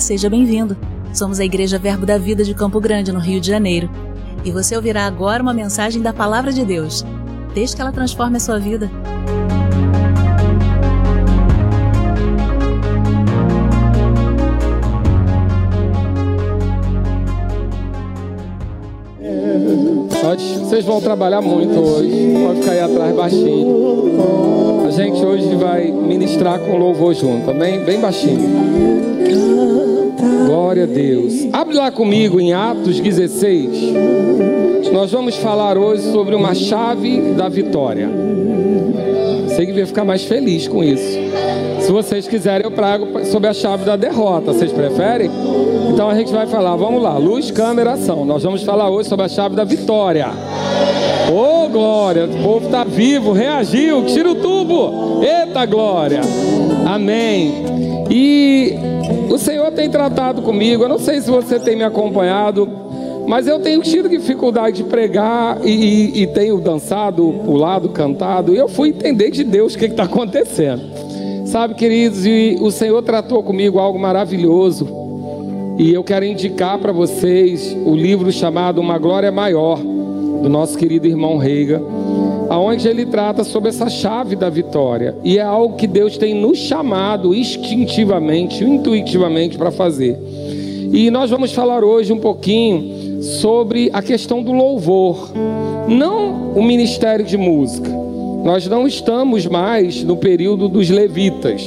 Seja bem-vindo. Somos a Igreja Verbo da Vida de Campo Grande, no Rio de Janeiro. E você ouvirá agora uma mensagem da Palavra de Deus. Desde que ela transforme a sua vida. Vocês vão trabalhar muito hoje. Pode ficar aí atrás baixinho. A gente hoje vai ministrar com louvor junto, amém? Bem baixinho. Glória a Deus. Abre lá comigo em Atos 16. Nós vamos falar hoje sobre uma chave da vitória. Sei que vai ficar mais feliz com isso. Se vocês quiserem, eu prago sobre a chave da derrota. Vocês preferem? Então a gente vai falar. Vamos lá. Luz, câmera, ação. Nós vamos falar hoje sobre a chave da vitória. Ô oh, glória, o povo está vivo, reagiu, tira o tubo. Eita glória. Amém. E tem tratado comigo. Eu não sei se você tem me acompanhado, mas eu tenho tido dificuldade de pregar e, e, e tenho dançado, pulado, cantado. E eu fui entender de Deus o que está acontecendo. Sabe, queridos, e o Senhor tratou comigo algo maravilhoso. E eu quero indicar para vocês o livro chamado Uma Glória Maior, do nosso querido irmão Reiga aonde ele trata sobre essa chave da vitória. E é algo que Deus tem nos chamado instintivamente, intuitivamente para fazer. E nós vamos falar hoje um pouquinho sobre a questão do louvor, não o ministério de música. Nós não estamos mais no período dos levitas.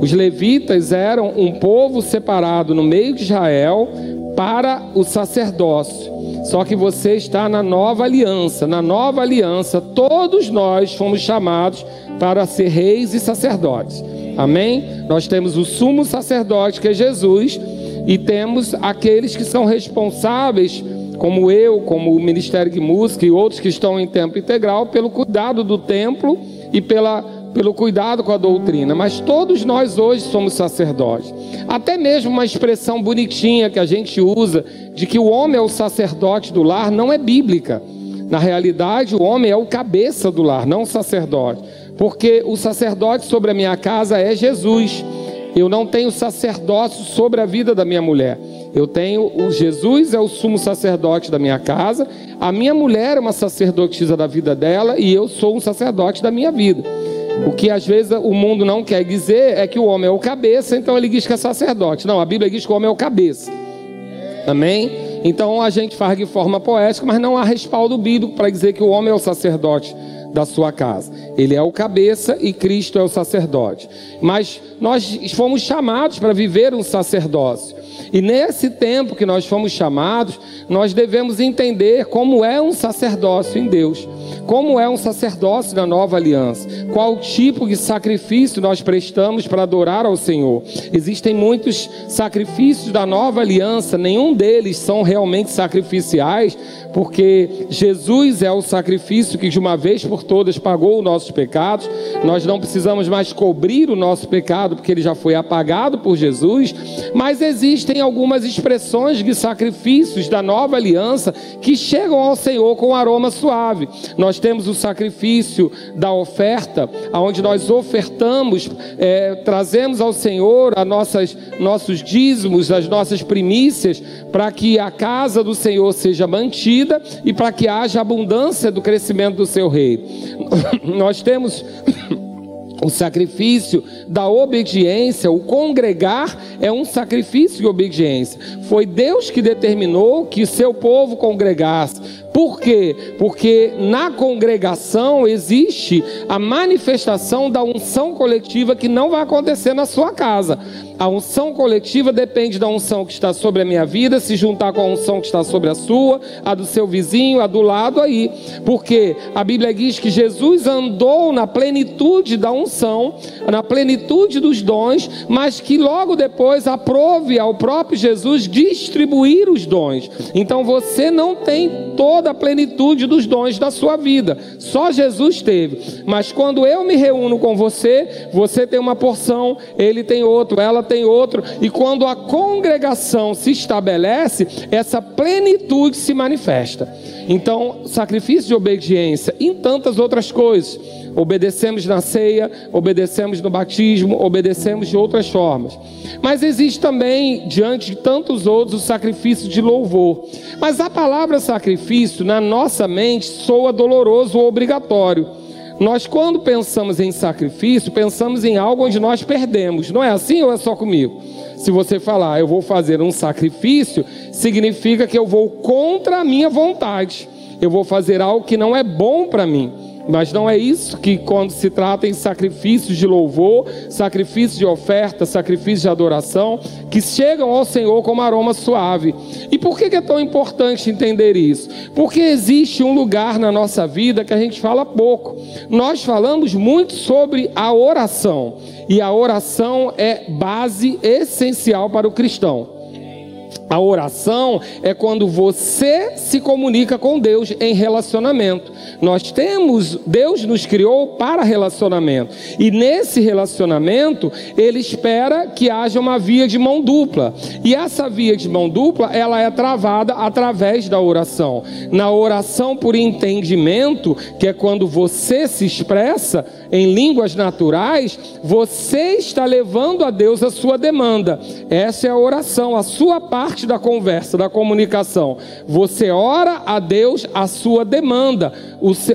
Os levitas eram um povo separado no meio de Israel para o sacerdócio. Só que você está na nova aliança. Na nova aliança, todos nós fomos chamados para ser reis e sacerdotes. Amém? Nós temos o sumo sacerdote, que é Jesus, e temos aqueles que são responsáveis, como eu, como o Ministério de Música e outros que estão em tempo integral, pelo cuidado do templo e pela pelo cuidado com a doutrina, mas todos nós hoje somos sacerdotes. Até mesmo uma expressão bonitinha que a gente usa de que o homem é o sacerdote do lar não é bíblica. Na realidade, o homem é o cabeça do lar, não o sacerdote. Porque o sacerdote sobre a minha casa é Jesus. Eu não tenho sacerdócio sobre a vida da minha mulher. Eu tenho o Jesus é o sumo sacerdote da minha casa, a minha mulher é uma sacerdotisa da vida dela e eu sou um sacerdote da minha vida. O que às vezes o mundo não quer dizer é que o homem é o cabeça, então ele diz que é sacerdote. Não, a Bíblia diz que o homem é o cabeça. Amém? Então a gente faz de forma poética, mas não há respaldo bíblico para dizer que o homem é o sacerdote da sua casa. Ele é o cabeça e Cristo é o sacerdote. Mas nós fomos chamados para viver um sacerdócio. E nesse tempo que nós fomos chamados, nós devemos entender como é um sacerdócio em Deus. Como é um sacerdócio na nova aliança? Qual tipo de sacrifício nós prestamos para adorar ao Senhor? Existem muitos sacrifícios da nova aliança, nenhum deles são realmente sacrificiais, porque Jesus é o sacrifício que de uma vez por todas pagou os nossos pecados. Nós não precisamos mais cobrir o nosso pecado, porque ele já foi apagado por Jesus. Mas existem algumas expressões de sacrifícios da nova aliança que chegam ao Senhor com aroma suave. Nós temos o sacrifício da oferta, onde nós ofertamos, é, trazemos ao Senhor as nossas, nossos dízimos, as nossas primícias, para que a casa do Senhor seja mantida e para que haja abundância do crescimento do seu reino. Nós temos o sacrifício da obediência, o congregar é um sacrifício de obediência. Foi Deus que determinou que seu povo congregasse. Por quê? Porque na congregação existe a manifestação da unção coletiva que não vai acontecer na sua casa. A unção coletiva depende da unção que está sobre a minha vida, se juntar com a unção que está sobre a sua, a do seu vizinho, a do lado aí. Porque a Bíblia diz que Jesus andou na plenitude da unção, na plenitude dos dons, mas que logo depois aprove ao próprio Jesus distribuir os dons. Então você não tem toda a plenitude dos dons da sua vida, só Jesus teve. Mas quando eu me reúno com você, você tem uma porção, ele tem outro, ela tem outro, e quando a congregação se estabelece, essa plenitude se manifesta. Então, sacrifício de obediência em tantas outras coisas. Obedecemos na ceia, obedecemos no batismo, obedecemos de outras formas. Mas existe também, diante de tantos outros, o sacrifício de louvor. Mas a palavra sacrifício, na nossa mente, soa doloroso ou obrigatório. Nós, quando pensamos em sacrifício, pensamos em algo onde nós perdemos. Não é assim ou é só comigo? Se você falar, eu vou fazer um sacrifício, significa que eu vou contra a minha vontade. Eu vou fazer algo que não é bom para mim. Mas não é isso que, quando se trata em sacrifícios de louvor, sacrifícios de oferta, sacrifícios de adoração, que chegam ao Senhor como aroma suave. E por que é tão importante entender isso? Porque existe um lugar na nossa vida que a gente fala pouco. Nós falamos muito sobre a oração, e a oração é base essencial para o cristão. A oração é quando você se comunica com Deus em relacionamento. Nós temos, Deus nos criou para relacionamento. E nesse relacionamento, ele espera que haja uma via de mão dupla. E essa via de mão dupla, ela é travada através da oração. Na oração por entendimento, que é quando você se expressa em línguas naturais, você está levando a Deus a sua demanda. Essa é a oração, a sua parte da conversa, da comunicação. Você ora a Deus a sua demanda,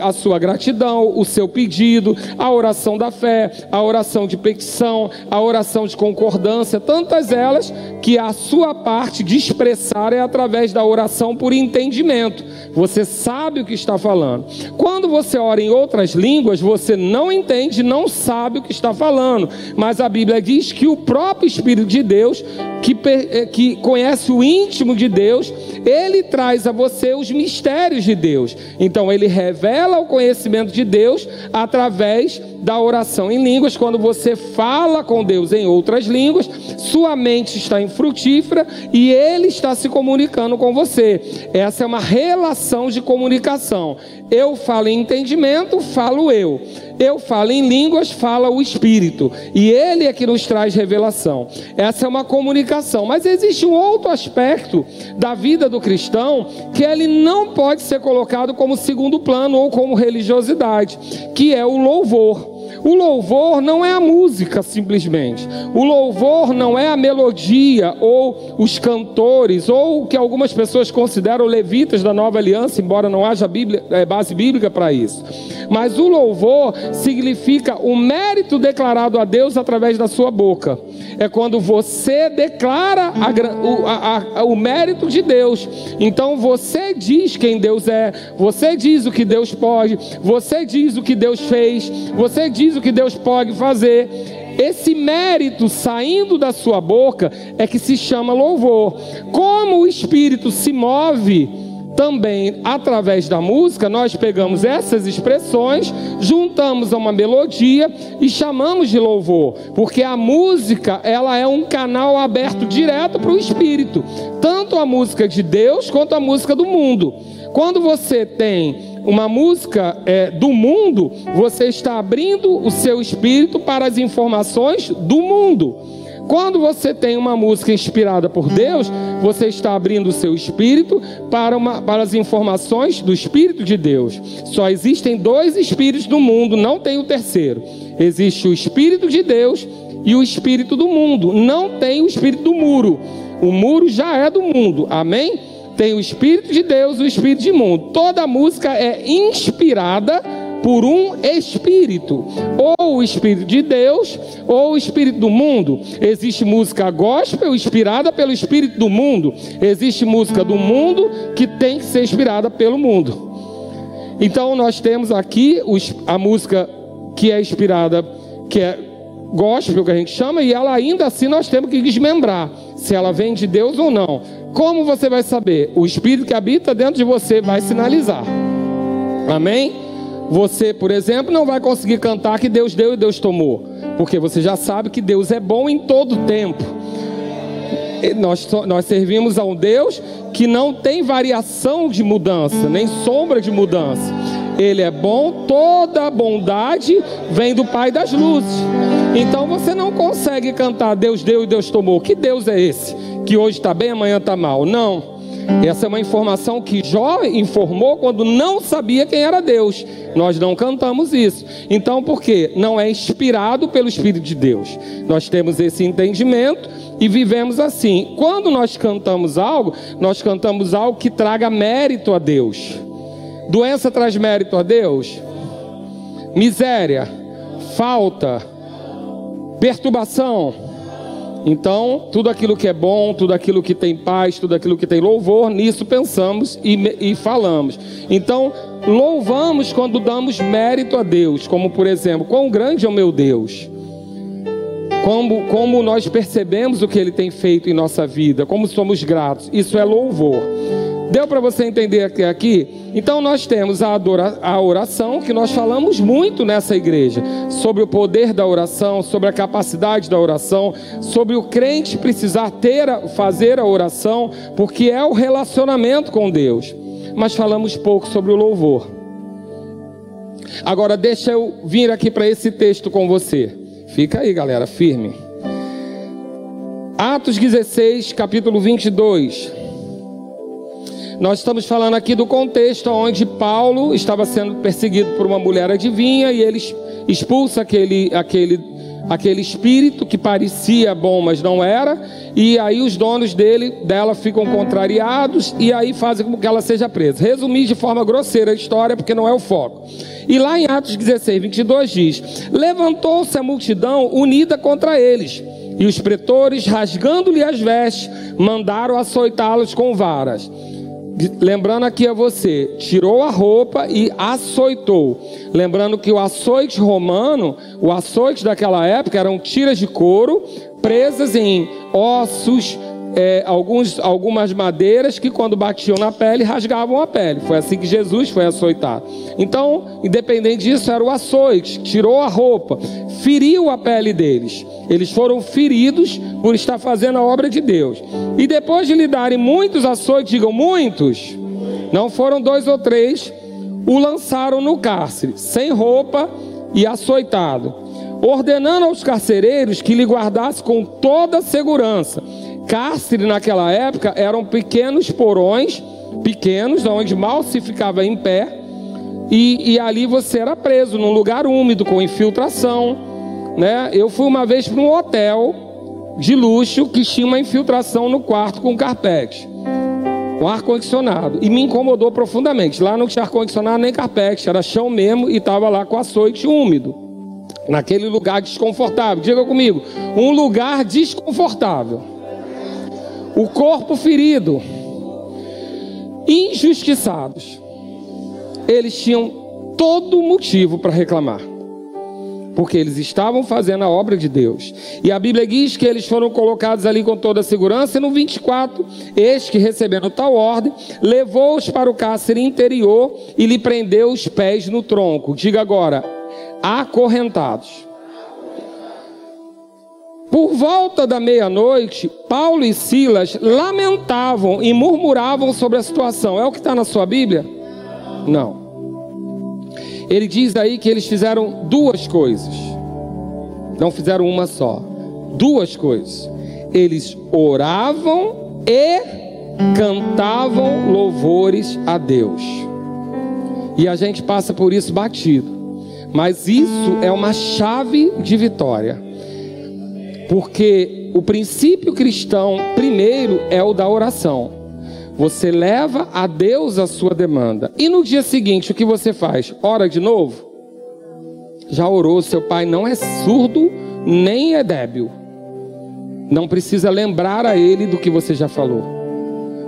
a sua gratidão, o seu pedido, a oração da fé, a oração de petição, a oração de concordância, tantas elas que a sua parte de expressar é através da oração por entendimento. Você sabe o que está falando. Quando você ora em outras línguas, você não entende, não sabe o que está falando. Mas a Bíblia diz que o próprio Espírito de Deus, que, eh, que conhece o íntimo de Deus, ele traz a você os mistérios de Deus. Então ele revela o conhecimento de Deus através da oração em línguas. Quando você fala com Deus em outras línguas, sua mente está infrutífera e ele está se comunicando com você. Essa é uma relação de comunicação. Eu falo em entendimento, falo eu. Eu falo em línguas, fala o Espírito. E Ele é que nos traz revelação. Essa é uma comunicação. Mas existe um outro aspecto da vida do cristão que ele não pode ser colocado como segundo plano ou como religiosidade, que é o louvor. O louvor não é a música simplesmente. O louvor não é a melodia ou os cantores ou o que algumas pessoas consideram levitas da nova aliança, embora não haja Bíblia, é, base bíblica para isso. Mas o louvor significa o mérito declarado a Deus através da sua boca. É quando você declara a, a, a, o mérito de Deus. Então você diz quem Deus é, você diz o que Deus pode, você diz o que Deus fez, você diz o que Deus pode fazer. Esse mérito saindo da sua boca é que se chama louvor. Como o Espírito se move também através da música, nós pegamos essas expressões, juntamos a uma melodia e chamamos de louvor, porque a música ela é um canal aberto direto para o Espírito, tanto a música de Deus quanto a música do mundo. Quando você tem uma música é, do mundo, você está abrindo o seu espírito para as informações do mundo. Quando você tem uma música inspirada por Deus, você está abrindo o seu espírito para, uma, para as informações do Espírito de Deus. Só existem dois espíritos no mundo, não tem o terceiro. Existe o Espírito de Deus e o Espírito do mundo. Não tem o Espírito do muro. O muro já é do mundo. Amém? Tem o Espírito de Deus e o Espírito de mundo. Toda música é inspirada por um espírito, ou o espírito de Deus, ou o espírito do mundo. Existe música gospel inspirada pelo espírito do mundo, existe música do mundo que tem que ser inspirada pelo mundo. Então nós temos aqui a música que é inspirada, que é gospel que a gente chama, e ela ainda assim nós temos que desmembrar se ela vem de Deus ou não. Como você vai saber? O Espírito que habita dentro de você vai sinalizar. Amém? Você, por exemplo, não vai conseguir cantar que Deus deu e Deus tomou, porque você já sabe que Deus é bom em todo tempo. Nós, nós servimos a um Deus que não tem variação de mudança, nem sombra de mudança. Ele é bom, toda bondade vem do Pai das luzes. Então você não consegue cantar Deus deu e Deus tomou. Que Deus é esse? Que hoje está bem, amanhã está mal. Não. Essa é uma informação que Jó informou quando não sabia quem era Deus. Nós não cantamos isso. Então, por quê? Não é inspirado pelo Espírito de Deus. Nós temos esse entendimento e vivemos assim. Quando nós cantamos algo, nós cantamos algo que traga mérito a Deus. Doença traz mérito a Deus? Miséria, falta, perturbação. Então, tudo aquilo que é bom, tudo aquilo que tem paz, tudo aquilo que tem louvor, nisso pensamos e, e falamos. Então, louvamos quando damos mérito a Deus, como por exemplo, quão grande é o meu Deus. Como, como nós percebemos o que Ele tem feito em nossa vida, como somos gratos. Isso é louvor. Deu para você entender até aqui? Então nós temos a, adora, a oração, que nós falamos muito nessa igreja, sobre o poder da oração, sobre a capacidade da oração, sobre o crente precisar ter, fazer a oração, porque é o relacionamento com Deus. Mas falamos pouco sobre o louvor. Agora deixa eu vir aqui para esse texto com você. Fica aí, galera, firme. Atos 16, capítulo 22. Nós estamos falando aqui do contexto onde Paulo estava sendo perseguido por uma mulher adivinha e ele expulsa aquele, aquele, aquele espírito que parecia bom, mas não era, e aí os donos dele, dela ficam contrariados e aí fazem com que ela seja presa. Resumir de forma grosseira a história, porque não é o foco. E lá em Atos 16, 22 diz: Levantou-se a multidão unida contra eles. E os pretores, rasgando-lhe as vestes, mandaram açoitá-los com varas. Lembrando aqui a você, tirou a roupa e açoitou. Lembrando que o açoite romano, o açoite daquela época eram tiras de couro presas em ossos, é, alguns, algumas madeiras que, quando batiam na pele, rasgavam a pele. Foi assim que Jesus foi açoitado. Então, independente disso, era o açoite, tirou a roupa, feriu a pele deles. Eles foram feridos por estar fazendo a obra de Deus. E depois de lhe darem muitos açoites, digam muitos, não foram dois ou três, o lançaram no cárcere, sem roupa e açoitado, ordenando aos carcereiros que lhe guardassem com toda segurança Cárcere naquela época eram pequenos porões, pequenos, onde mal se ficava em pé, e, e ali você era preso num lugar úmido, com infiltração. Né? Eu fui uma vez para um hotel de luxo que tinha uma infiltração no quarto com carpete, com ar-condicionado, e me incomodou profundamente. Lá não tinha ar-condicionado nem carpete, era chão mesmo e estava lá com açoite úmido, naquele lugar desconfortável. Diga comigo, um lugar desconfortável o corpo ferido, injustiçados. Eles tinham todo motivo para reclamar, porque eles estavam fazendo a obra de Deus. E a Bíblia diz que eles foram colocados ali com toda a segurança. E no 24, este que recebendo tal ordem, levou-os para o cárcere interior e lhe prendeu os pés no tronco. Diga agora, acorrentados. Por volta da meia-noite, Paulo e Silas lamentavam e murmuravam sobre a situação. É o que está na sua Bíblia? Não. Ele diz aí que eles fizeram duas coisas. Não fizeram uma só. Duas coisas. Eles oravam e cantavam louvores a Deus. E a gente passa por isso batido. Mas isso é uma chave de vitória. Porque o princípio cristão, primeiro, é o da oração. Você leva a Deus a sua demanda. E no dia seguinte, o que você faz? Ora de novo? Já orou, seu pai não é surdo nem é débil. Não precisa lembrar a ele do que você já falou.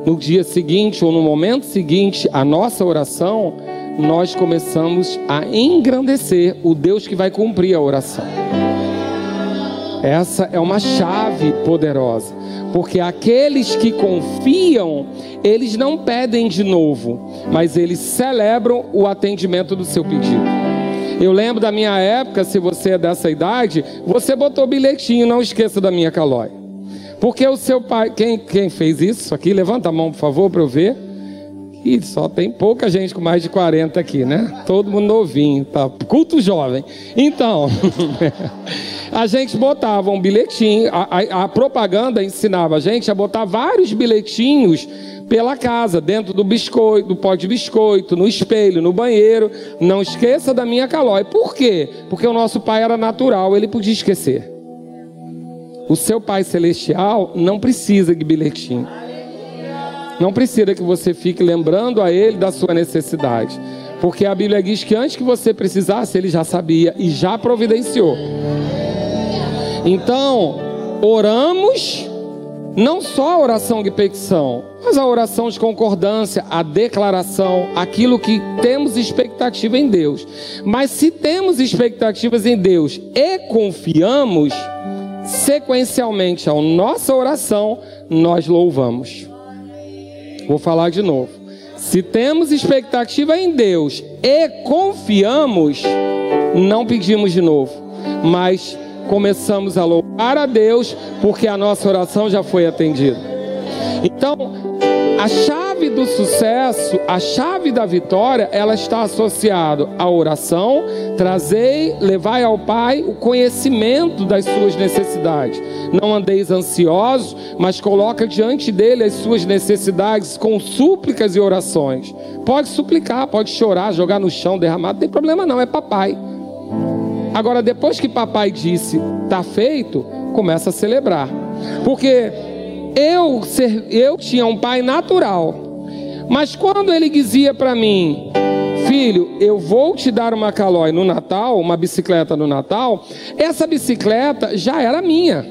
No dia seguinte ou no momento seguinte, a nossa oração, nós começamos a engrandecer o Deus que vai cumprir a oração. Essa é uma chave poderosa, porque aqueles que confiam, eles não pedem de novo, mas eles celebram o atendimento do seu pedido. Eu lembro da minha época, se você é dessa idade, você botou bilhetinho, não esqueça da minha calói. Porque o seu pai, quem, quem fez isso aqui? Levanta a mão, por favor, para eu ver. Ih, só tem pouca gente com mais de 40 aqui, né? Todo mundo novinho, tá? Culto jovem. Então, a gente botava um bilhetinho, a, a, a propaganda ensinava a gente a botar vários bilhetinhos pela casa, dentro do biscoito, do pó de biscoito, no espelho, no banheiro. Não esqueça da minha calói. Por quê? Porque o nosso pai era natural, ele podia esquecer. O seu pai celestial não precisa de bilhetinho. Não precisa que você fique lembrando a ele da sua necessidade. Porque a Bíblia diz que antes que você precisasse, ele já sabia e já providenciou. Então, oramos não só a oração de petição, mas a oração de concordância, a declaração, aquilo que temos expectativa em Deus. Mas se temos expectativas em Deus e confiamos, sequencialmente a nossa oração, nós louvamos. Vou falar de novo. Se temos expectativa em Deus e confiamos, não pedimos de novo, mas começamos a louvar a Deus porque a nossa oração já foi atendida. Então, a chave do sucesso, a chave da vitória, ela está associada à oração, trazei, levai ao Pai o conhecimento das suas necessidades. Não andeis ansiosos, mas coloca diante dele as suas necessidades com súplicas e orações. Pode suplicar, pode chorar, jogar no chão, derramar, não tem problema não, é papai. Agora, depois que papai disse, está feito, começa a celebrar. Porque eu, eu tinha um pai natural. Mas quando ele dizia para mim, filho, eu vou te dar uma calói no Natal, uma bicicleta no Natal, essa bicicleta já era minha.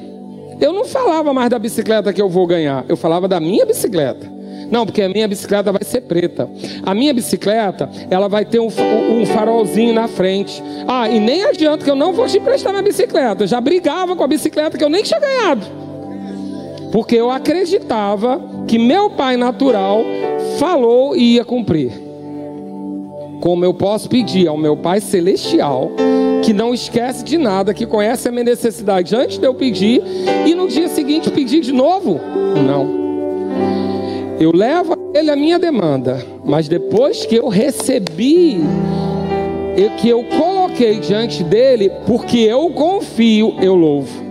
Eu não falava mais da bicicleta que eu vou ganhar, eu falava da minha bicicleta. Não, porque a minha bicicleta vai ser preta. A minha bicicleta, ela vai ter um, um, farolzinho na frente. Ah, e nem adianta que eu não vou te emprestar minha bicicleta. Eu já brigava com a bicicleta que eu nem tinha ganhado. Porque eu acreditava que meu pai natural falou e ia cumprir. Como eu posso pedir ao meu pai celestial, que não esquece de nada, que conhece a minha necessidade antes de eu pedir, e no dia seguinte pedir de novo? Não. Eu levo a ele a minha demanda, mas depois que eu recebi, que eu coloquei diante dele, porque eu confio, eu louvo.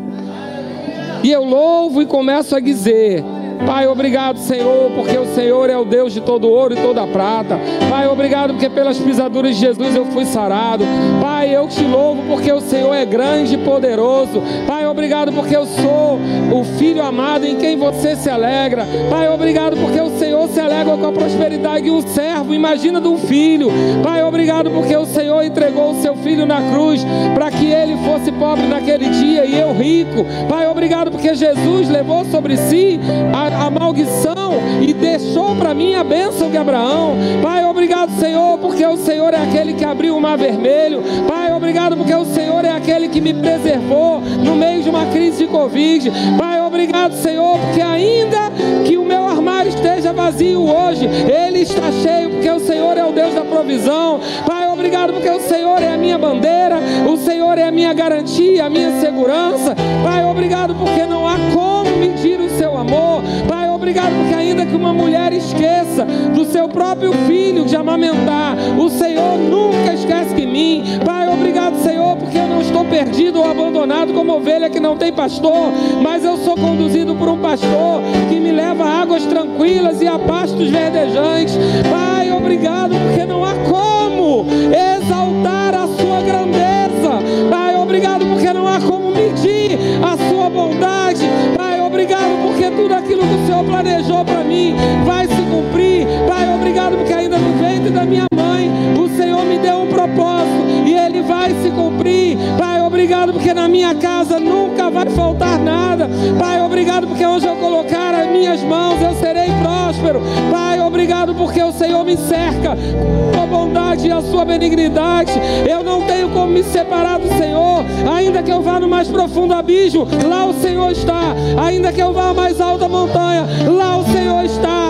E eu louvo e começo a dizer: Pai, obrigado, Senhor, porque o Senhor é o Deus de todo ouro e toda prata. Pai, obrigado porque pelas pisaduras de Jesus eu fui sarado. Pai, eu te louvo porque o Senhor é grande e poderoso. Pai, obrigado porque eu sou o filho amado em quem você se alegra. Pai, obrigado porque o Senhor se alegra com a prosperidade de um servo. Imagina de um filho. Pai, obrigado porque o Senhor entregou o seu filho na cruz para que ele fosse pobre naquele dia e eu rico. Pai, obrigado porque Jesus levou sobre si a a, maldição e deixou para mim a bênção de Abraão. Pai, obrigado, Senhor, porque o Senhor é aquele que abriu o mar vermelho. Pai, obrigado porque o Senhor é aquele que me preservou no meio de uma crise de Covid. Pai, obrigado, Senhor, porque ainda que o meu armário esteja vazio hoje, ele está cheio, porque o Senhor é o Deus da provisão. Pai, obrigado porque o Senhor é a minha bandeira, o Senhor é a minha garantia, a minha segurança. Pai, obrigado porque não há como medir o seu amor. Pai, obrigado porque ainda que uma mulher esqueça do seu próprio filho de amamentar, o Senhor nunca esquece de mim. Pai, obrigado, Senhor, porque eu não estou perdido ou abandonado como ovelha que não tem pastor, mas eu sou conduzido por um pastor que me leva a águas tranquilas e a pastos verdejantes. Pai, obrigado porque não há como exaltar que o Senhor planejou para mim vai se cumprir. Pai, obrigado porque ainda no ventre da minha mãe o Senhor me deu um propósito e ele vai se cumprir. Pai, obrigado porque na minha casa nunca vai faltar nada. Pai, obrigado porque onde eu colocar as minhas mãos eu serei próspero. Pai, obrigado porque o Senhor me cerca com a bondade e a sua benignidade. Eu não tenho como me separar do Senhor, ainda que eu vá no mais profundo abismo, lá o Senhor está. Ainda que eu vá à mais alta montanha, lá o Senhor está.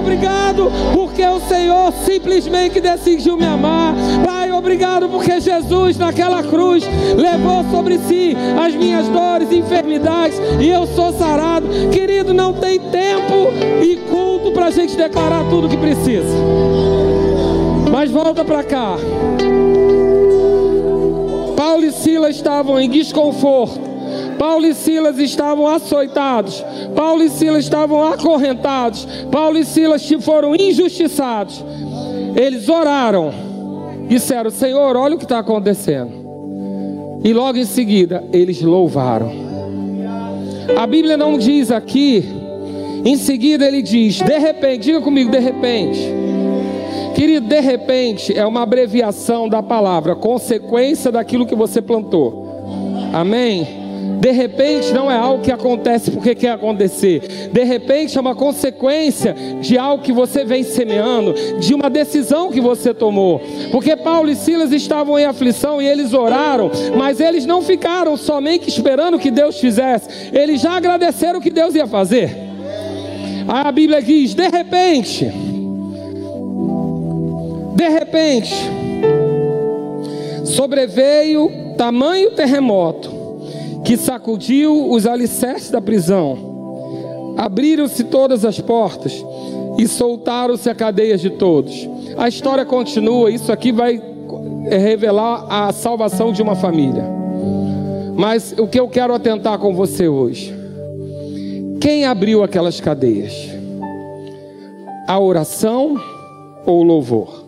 Obrigado porque o Senhor simplesmente decidiu me amar. Pai, obrigado porque Jesus naquela cruz levou sobre si as minhas dores e enfermidades e eu sou sarado. Querido, não tem tempo e culto para a gente declarar tudo que precisa. Mas volta para cá. Paulo e Silas estavam em desconforto. Paulo e Silas estavam açoitados. Paulo e Silas estavam acorrentados. Paulo e Silas foram injustiçados. Eles oraram. Disseram: Senhor, olha o que está acontecendo. E logo em seguida, eles louvaram. A Bíblia não diz aqui. Em seguida, ele diz: De repente, diga comigo, de repente. Querido, de repente é uma abreviação da palavra, consequência daquilo que você plantou. Amém? De repente não é algo que acontece porque quer acontecer. De repente é uma consequência de algo que você vem semeando, de uma decisão que você tomou. Porque Paulo e Silas estavam em aflição e eles oraram, mas eles não ficaram somente esperando que Deus fizesse. Eles já agradeceram o que Deus ia fazer. A Bíblia diz: de repente, de repente, sobreveio tamanho terremoto que sacudiu os alicerces da prisão. Abriram-se todas as portas e soltaram-se a cadeias de todos. A história continua, isso aqui vai é, revelar a salvação de uma família. Mas o que eu quero atentar com você hoje? Quem abriu aquelas cadeias? A oração ou o louvor?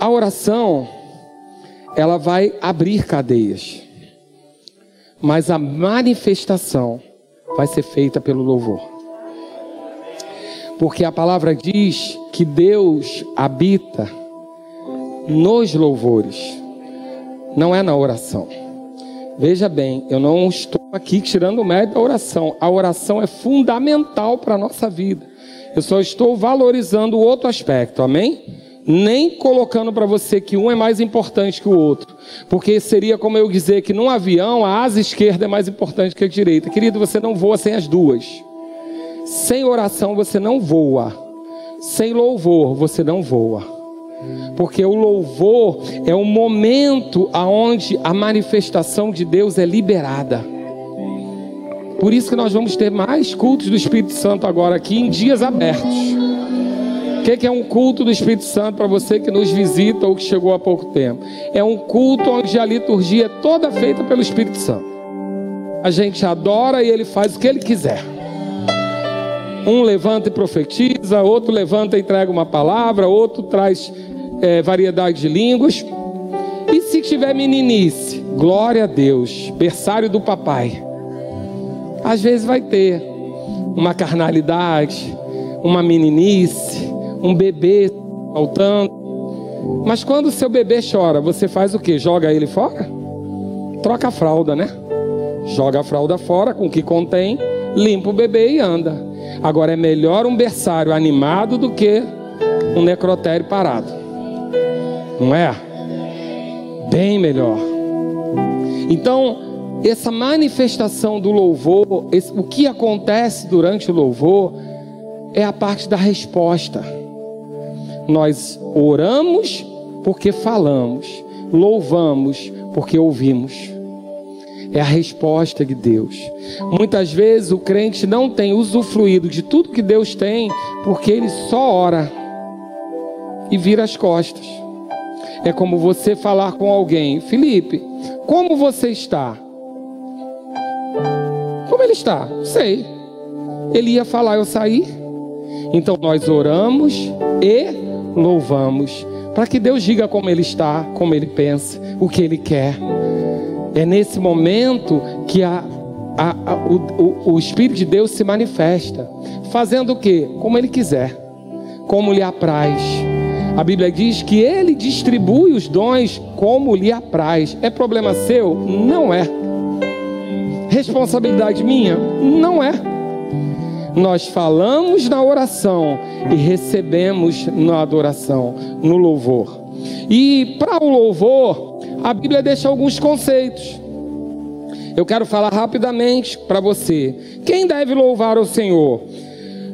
A oração ela vai abrir cadeias. Mas a manifestação vai ser feita pelo louvor. Porque a palavra diz que Deus habita nos louvores, não é na oração. Veja bem, eu não estou aqui tirando o mérito da oração. A oração é fundamental para a nossa vida. Eu só estou valorizando o outro aspecto, amém? Nem colocando para você que um é mais importante que o outro, porque seria como eu dizer que num avião a asa esquerda é mais importante que a direita. Querido, você não voa sem as duas. Sem oração você não voa. Sem louvor você não voa. Porque o louvor é o momento aonde a manifestação de Deus é liberada. Por isso que nós vamos ter mais cultos do Espírito Santo agora aqui em dias abertos que, que é um culto do Espírito Santo para você que nos visita ou que chegou há pouco tempo? É um culto onde a liturgia é toda feita pelo Espírito Santo. A gente adora e ele faz o que ele quiser. Um levanta e profetiza, outro levanta e entrega uma palavra, outro traz é, variedade de línguas. E se tiver meninice, glória a Deus, berçário do papai. Às vezes vai ter uma carnalidade, uma meninice, um bebê faltando. Mas quando o seu bebê chora, você faz o que? Joga ele fora? Troca a fralda, né? Joga a fralda fora com o que contém, limpa o bebê e anda. Agora é melhor um berçário animado do que um necrotério parado. Não é? Bem melhor. Então, essa manifestação do louvor, esse, o que acontece durante o louvor, é a parte da resposta. Nós oramos porque falamos, louvamos porque ouvimos. É a resposta de Deus. Muitas vezes o crente não tem usufruído de tudo que Deus tem porque ele só ora e vira as costas. É como você falar com alguém: Felipe, como você está? Como ele está? Sei. Ele ia falar, eu saí. Então nós oramos e louvamos, para que Deus diga como Ele está, como Ele pensa, o que Ele quer. É nesse momento que a, a, a, o, o Espírito de Deus se manifesta, fazendo o que? Como Ele quiser, como lhe apraz. A Bíblia diz que Ele distribui os dons como lhe apraz. É problema seu? Não é. Responsabilidade minha? Não é nós falamos na oração e recebemos na adoração, no louvor. E para o louvor, a Bíblia deixa alguns conceitos. Eu quero falar rapidamente para você. Quem deve louvar o Senhor?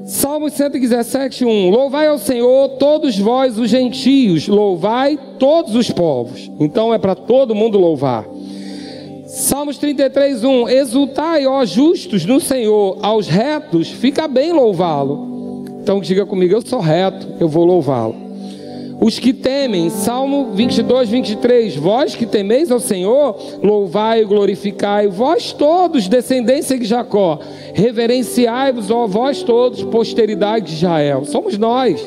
Salmo 117, 1. Louvai ao Senhor todos vós os gentios, louvai todos os povos. Então é para todo mundo louvar. Salmos 33, 1. Exultai, ó justos, no Senhor, aos retos, fica bem louvá-lo. Então diga comigo, eu sou reto, eu vou louvá-lo. Os que temem, Salmo 22, 23. Vós que temeis ao Senhor, louvai e glorificai. Vós todos, descendência de Jacó, reverenciai-vos, ó vós todos, posteridade de Israel. Somos nós.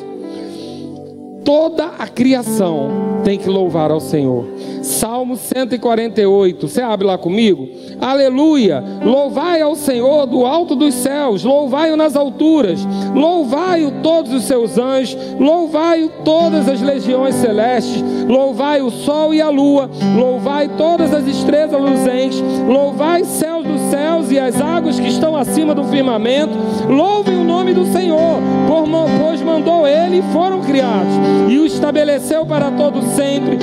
Toda a criação tem que louvar ao Senhor. Salmo 148. Você abre lá comigo? Aleluia! Louvai ao Senhor do alto dos céus, louvai-o nas alturas, louvai-o todos os seus anjos, louvai-o todas as legiões celestes, louvai o sol e a lua, louvai todas as estrelas luzentes, louvai céus dos céus e as águas que estão acima do firmamento, louvem o nome do Senhor, pois mandou ele e foram criados, e o estabeleceu para todo sempre,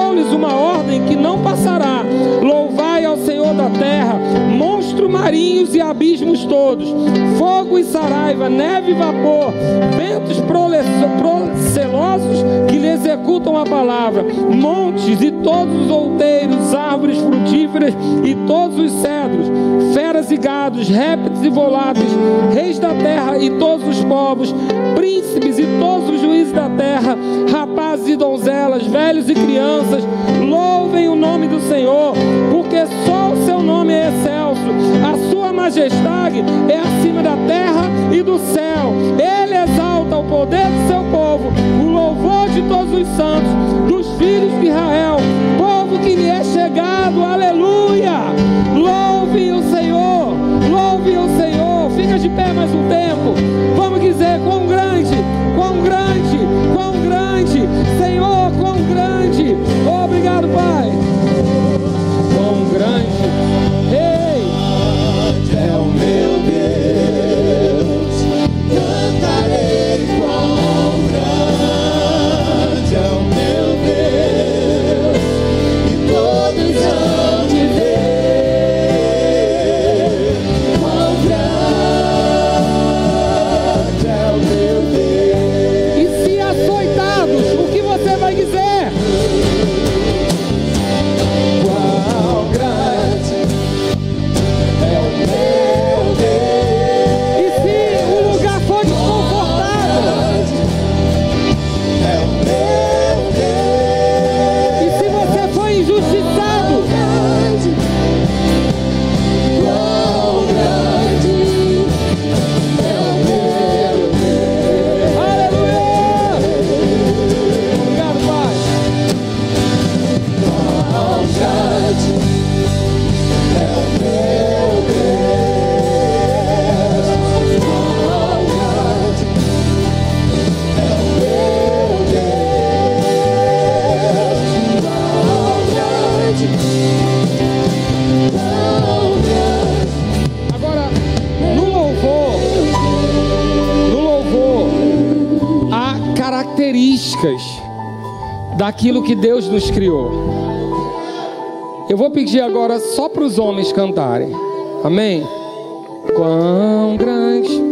fixou-lhes uma ordem que não passará. Louvai ao Senhor da terra, monstros marinhos e abismos todos, fogo e saraiva, neve e vapor, ventos procelosos que lhe executam a palavra, montes e todos os outeiros, árvores frutíferas e todos os cedros, feras e gados, répteis e voláteis, reis da terra e todos os povos, príncipes e todos os juízes da terra, rapazes e donzelas, velhos e crianças, louvem o nome do Senhor, porque só o seu nome é excelso, a sua majestade é acima da terra e do céu. Ele exalta o poder do seu povo, o louvor de todos os santos, dos filhos de Israel, povo que lhe é chegado. Aleluia! Louve de pé mais um tempo. Vamos dizer quão grande, quão grande, quão grande, Senhor, quão grande. Obrigado, Pai. Quão grande. Ei, daquilo que Deus nos criou. Eu vou pedir agora só para os homens cantarem. Amém? Quão grande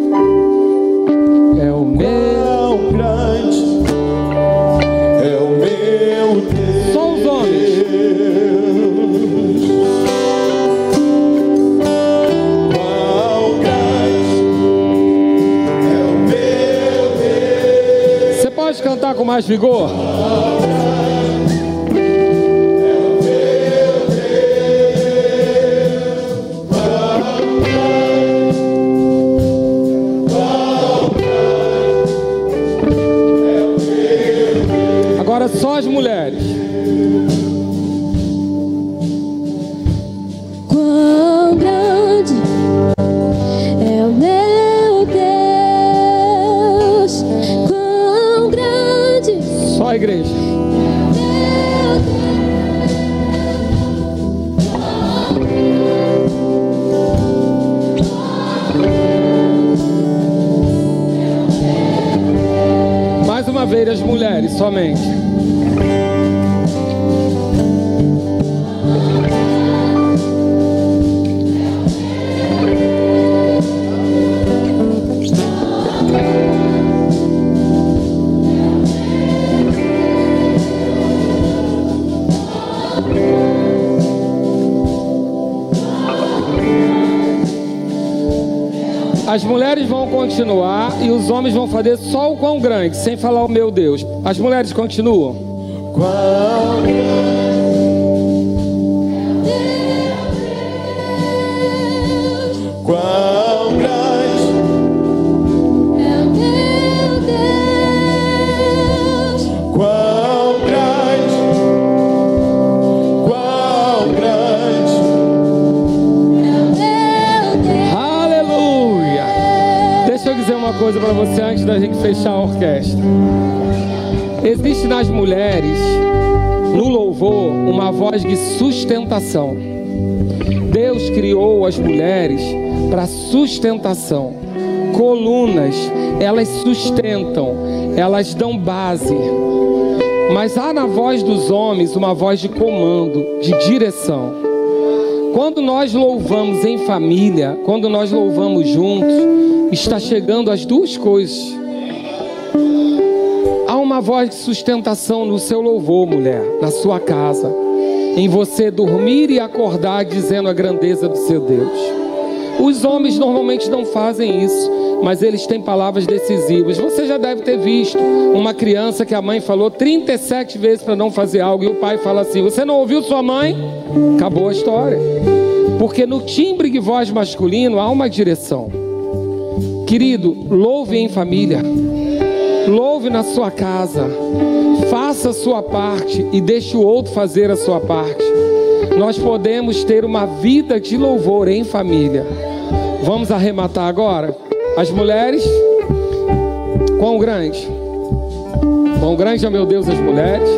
cantar com mais vigor? somente. As mulheres continuar e os homens vão fazer só o quão grande, sem falar o meu Deus. As mulheres continuam. Quão uma coisa para você antes da gente fechar a orquestra. Existe nas mulheres, no louvor, uma voz de sustentação. Deus criou as mulheres para sustentação. Colunas, elas sustentam, elas dão base. Mas há na voz dos homens uma voz de comando, de direção. Quando nós louvamos em família, quando nós louvamos juntos, está chegando as duas coisas. Há uma voz de sustentação no seu louvor, mulher, na sua casa, em você dormir e acordar dizendo a grandeza do seu Deus. Os homens normalmente não fazem isso, mas eles têm palavras decisivas. Você já deve ter visto uma criança que a mãe falou 37 vezes para não fazer algo e o pai fala assim: Você não ouviu sua mãe? Acabou a história. Porque no timbre de voz masculino há uma direção. Querido, louve em família. Louve na sua casa. Faça a sua parte e deixe o outro fazer a sua parte. Nós podemos ter uma vida de louvor em família. Vamos arrematar agora? As mulheres, quão grande? Quão grande é meu Deus as mulheres?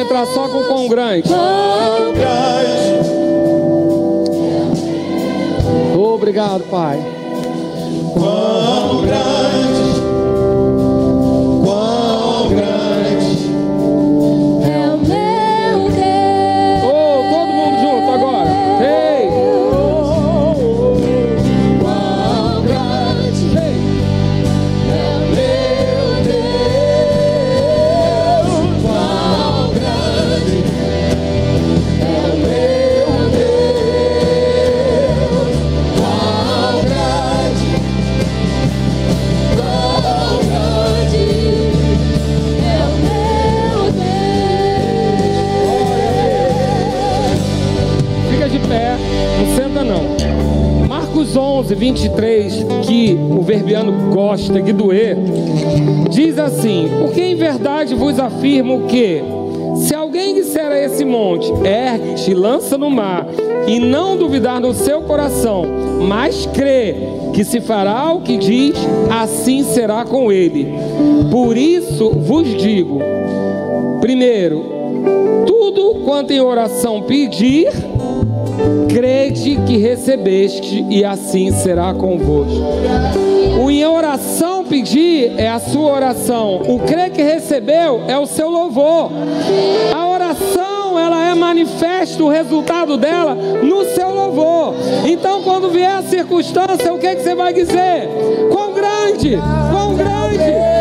Entrar só com grande? quão grande, Obrigado, Pai. quão grande, 11, 23, que o verbiano gosta de doer, diz assim: Porque em verdade vos afirmo que, se alguém disser a esse monte, ergue-te, lança no mar, e não duvidar no seu coração, mas crê que se fará o que diz, assim será com ele. Por isso vos digo: primeiro, tudo quanto em oração pedir, crede que recebeste e assim será convosco. O em oração pedir é a sua oração. O crer que recebeu é o seu louvor. A oração, ela é manifesta o resultado dela no seu louvor. Então, quando vier a circunstância, o que, que você vai dizer? Quão grande, quão grande.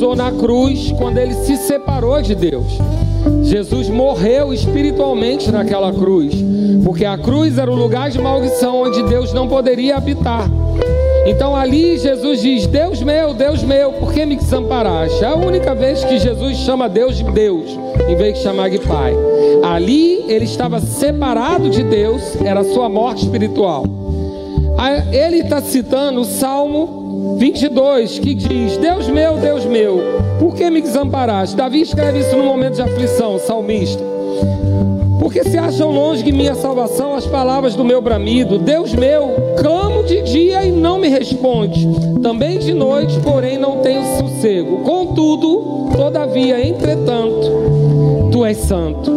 Usou na cruz quando ele se separou de Deus. Jesus morreu espiritualmente naquela cruz, porque a cruz era o lugar de maldição onde Deus não poderia habitar. Então ali Jesus diz: Deus meu, Deus meu, por que me desamparaste? É a única vez que Jesus chama Deus de Deus, em vez de chamar de Pai. Ali ele estava separado de Deus, era sua morte espiritual. Ele está citando o Salmo 22, que diz: Deus meu, Deus meu, por que me desamparaste? Davi escreve isso no momento de aflição, salmista. Porque se acham longe de minha salvação as palavras do meu bramido, Deus meu, clamo de dia e não me responde, também de noite, porém não tenho sossego. Contudo, todavia, entretanto, tu és santo,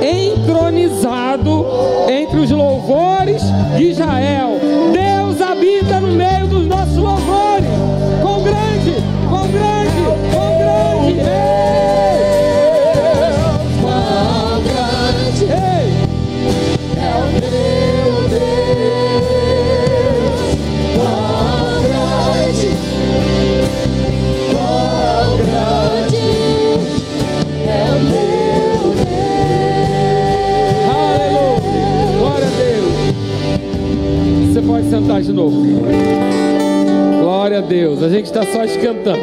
entronizado entre os louvores de Israel. Deus habita no meio sentar de novo. Glória a Deus. A gente está só esquentando.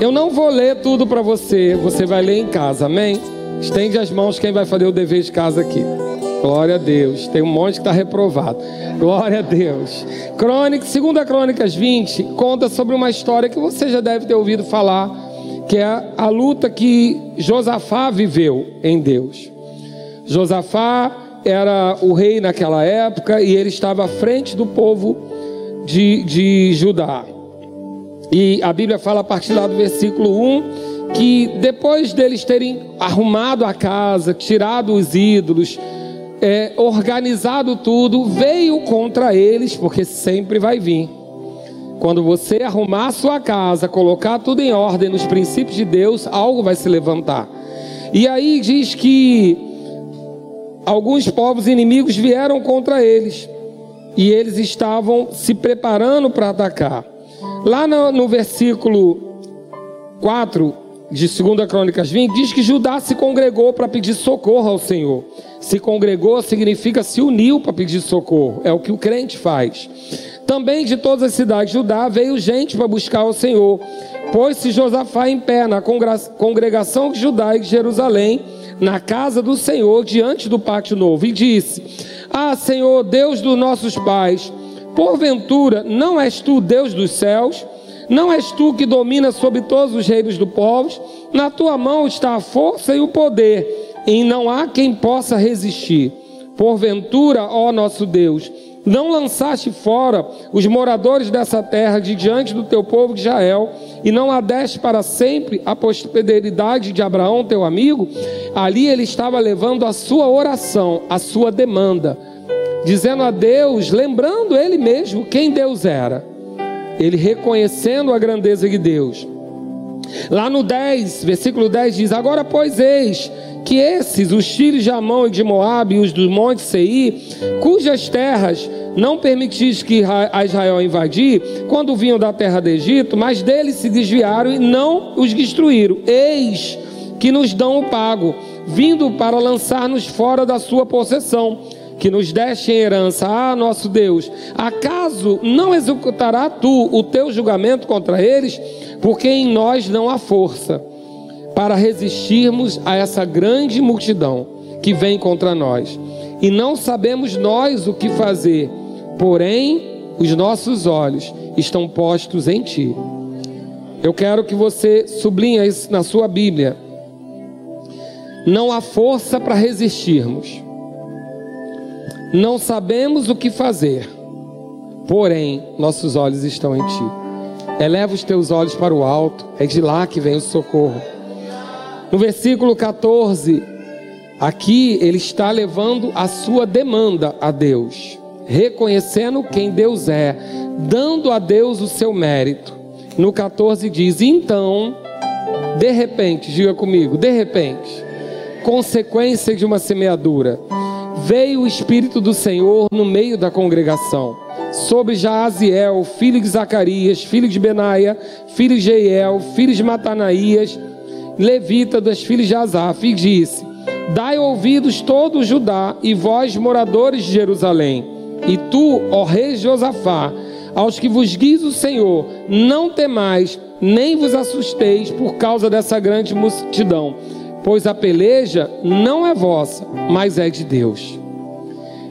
Eu não vou ler tudo para você. Você vai ler em casa. Amém? Estende as mãos quem vai fazer o dever de casa aqui. Glória a Deus. Tem um monte que está reprovado. Glória a Deus. Crônica, 2 Crônicas 20 conta sobre uma história que você já deve ter ouvido falar, que é a luta que Josafá viveu em Deus. Josafá era o rei naquela época e ele estava à frente do povo de, de Judá. E a Bíblia fala a partir lá do versículo 1 que depois deles terem arrumado a casa, tirado os ídolos, é, organizado tudo, veio contra eles, porque sempre vai vir. Quando você arrumar sua casa, colocar tudo em ordem nos princípios de Deus, algo vai se levantar. E aí diz que alguns povos inimigos vieram contra eles e eles estavam se preparando para atacar. Lá no, no versículo 4 de 2 Crônicas 20, diz que Judá se congregou para pedir socorro ao Senhor. Se congregou significa se uniu para pedir socorro, é o que o crente faz. Também de todas as cidades de Judá veio gente para buscar o Senhor. Pôs-se Josafá em pé na congregação de Judá e de Jerusalém, na casa do Senhor, diante do pátio novo, e disse: Ah, Senhor, Deus dos nossos pais, porventura não és tu Deus dos céus? Não és tu que domina sobre todos os reinos do povo? Na tua mão está a força e o poder, e não há quem possa resistir. Porventura, ó nosso Deus, não lançaste fora os moradores dessa terra de diante do teu povo Israel, e não adeste para sempre a posteridade de Abraão, teu amigo? Ali ele estava levando a sua oração, a sua demanda, dizendo a Deus, lembrando ele mesmo quem Deus era ele reconhecendo a grandeza de Deus. Lá no 10, versículo 10 diz: Agora, pois, eis que esses, os filhos de Amão e de Moabe, e os do monte Seir, cujas terras não permitiste que a Israel invadir, quando vinham da terra do Egito, mas deles se desviaram e não os destruíram. Eis que nos dão o pago, vindo para lançar-nos fora da sua possessão que nos deste em herança, ah, nosso Deus, acaso não executará tu o teu julgamento contra eles? Porque em nós não há força para resistirmos a essa grande multidão que vem contra nós. E não sabemos nós o que fazer, porém os nossos olhos estão postos em ti. Eu quero que você sublinhe isso na sua Bíblia. Não há força para resistirmos. Não sabemos o que fazer, porém nossos olhos estão em ti. Eleva os teus olhos para o alto, é de lá que vem o socorro. No versículo 14, aqui ele está levando a sua demanda a Deus, reconhecendo quem Deus é, dando a Deus o seu mérito. No 14 diz: Então, de repente, diga comigo, de repente, consequência de uma semeadura veio o Espírito do Senhor no meio da congregação, sobre Jaaziel, filho de Zacarias, filho de Benaia, filho de Jeiel, filho de Matanaías, levita dos filhos de Asaf, e disse: Dai ouvidos todo Judá e vós, moradores de Jerusalém, e tu, ó rei Josafá, aos que vos guiz o Senhor, não temais, nem vos assusteis por causa dessa grande multidão pois a peleja não é vossa, mas é de Deus.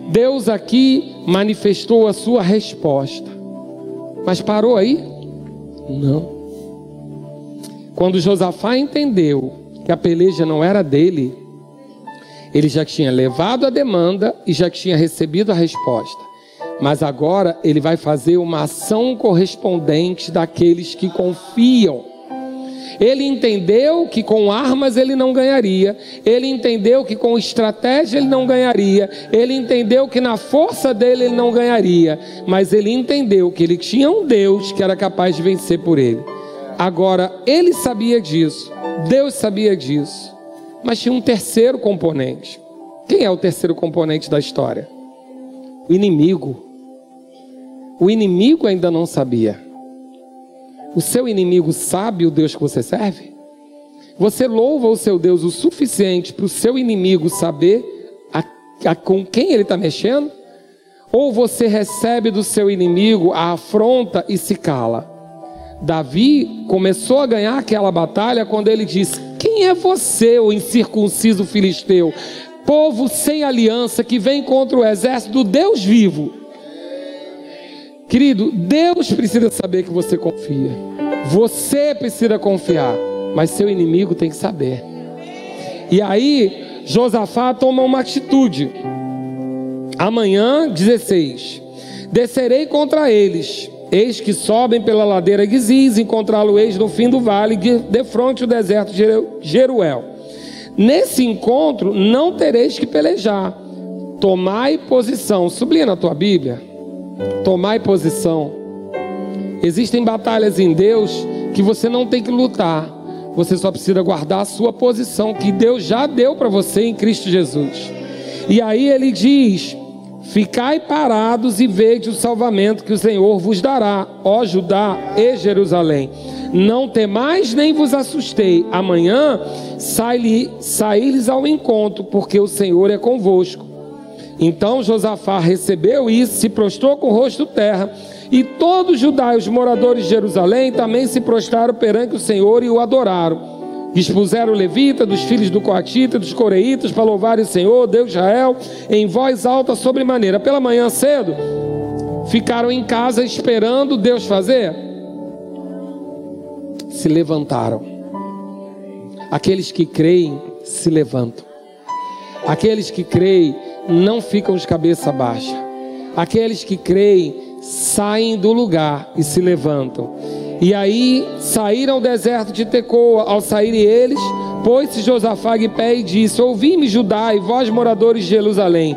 Deus aqui manifestou a sua resposta. Mas parou aí? Não. Quando Josafá entendeu que a peleja não era dele. Ele já tinha levado a demanda e já tinha recebido a resposta. Mas agora ele vai fazer uma ação correspondente daqueles que confiam. Ele entendeu que com armas ele não ganharia, ele entendeu que com estratégia ele não ganharia, ele entendeu que na força dele ele não ganharia, mas ele entendeu que ele tinha um Deus que era capaz de vencer por ele. Agora, ele sabia disso, Deus sabia disso, mas tinha um terceiro componente. Quem é o terceiro componente da história? O inimigo. O inimigo ainda não sabia. O seu inimigo sabe o Deus que você serve? Você louva o seu Deus o suficiente para o seu inimigo saber a, a, com quem ele está mexendo? Ou você recebe do seu inimigo a afronta e se cala? Davi começou a ganhar aquela batalha quando ele disse: Quem é você, o incircunciso filisteu? Povo sem aliança que vem contra o exército do Deus vivo. Querido, Deus precisa saber que você confia. Você precisa confiar, mas seu inimigo tem que saber. E aí, Josafá toma uma atitude. Amanhã, 16: Descerei contra eles. Eis que sobem pela ladeira Guiziz, encontrá-lo-eis no fim do vale, de fronte o deserto de Jeruel. Nesse encontro não tereis que pelejar. Tomai posição. Sublinha na tua Bíblia. Tomai posição. Existem batalhas em Deus que você não tem que lutar. Você só precisa guardar a sua posição que Deus já deu para você em Cristo Jesus. E aí ele diz: Ficai parados e vede o salvamento que o Senhor vos dará, ó Judá e Jerusalém. Não temais nem vos assustei. Amanhã sai-lhes ao encontro, porque o Senhor é convosco. Então Josafá recebeu isso, se prostrou com o rosto terra, e todos os judaus, moradores de Jerusalém, também se prostraram perante o Senhor e o adoraram. Dispuseram o levita, dos filhos do coatita, dos coreitas, para louvar o Senhor, Deus de Israel, em voz alta sobremaneira. Pela manhã cedo, ficaram em casa esperando Deus fazer. Se levantaram. Aqueles que creem se levantam. Aqueles que creem não ficam de cabeça baixa. Aqueles que creem saem do lugar e se levantam. E aí saíram ao deserto de Tecoa. Ao saírem eles, pôs-se Josafá em pé e disse: Ouvi-me, Judá, e vós, moradores de Jerusalém,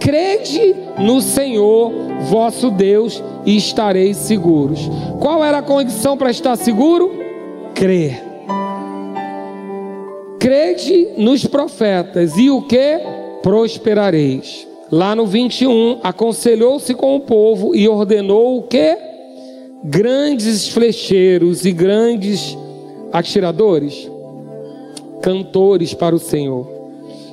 crede no Senhor vosso Deus e estareis seguros. Qual era a condição para estar seguro? Crer. Crede nos profetas e o que? Prosperareis. Lá no 21, aconselhou-se com o povo e ordenou o que? Grandes flecheiros e grandes atiradores, cantores para o Senhor,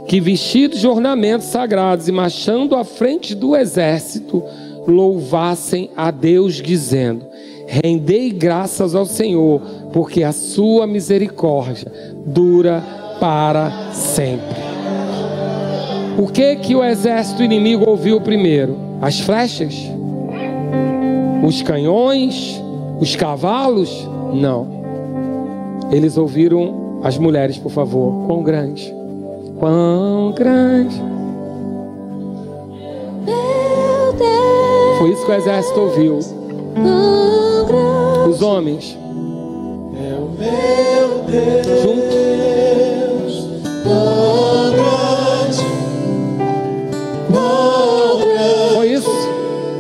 que vestidos de ornamentos sagrados e marchando à frente do exército, louvassem a Deus, dizendo: Rendei graças ao Senhor, porque a sua misericórdia dura para sempre. O que que o exército inimigo ouviu primeiro? As flechas? Os canhões? Os cavalos? Não. Eles ouviram as mulheres, por favor. Quão grande? Quão grande? Meu Deus, Foi isso que o exército ouviu. Os homens. Junto. Foi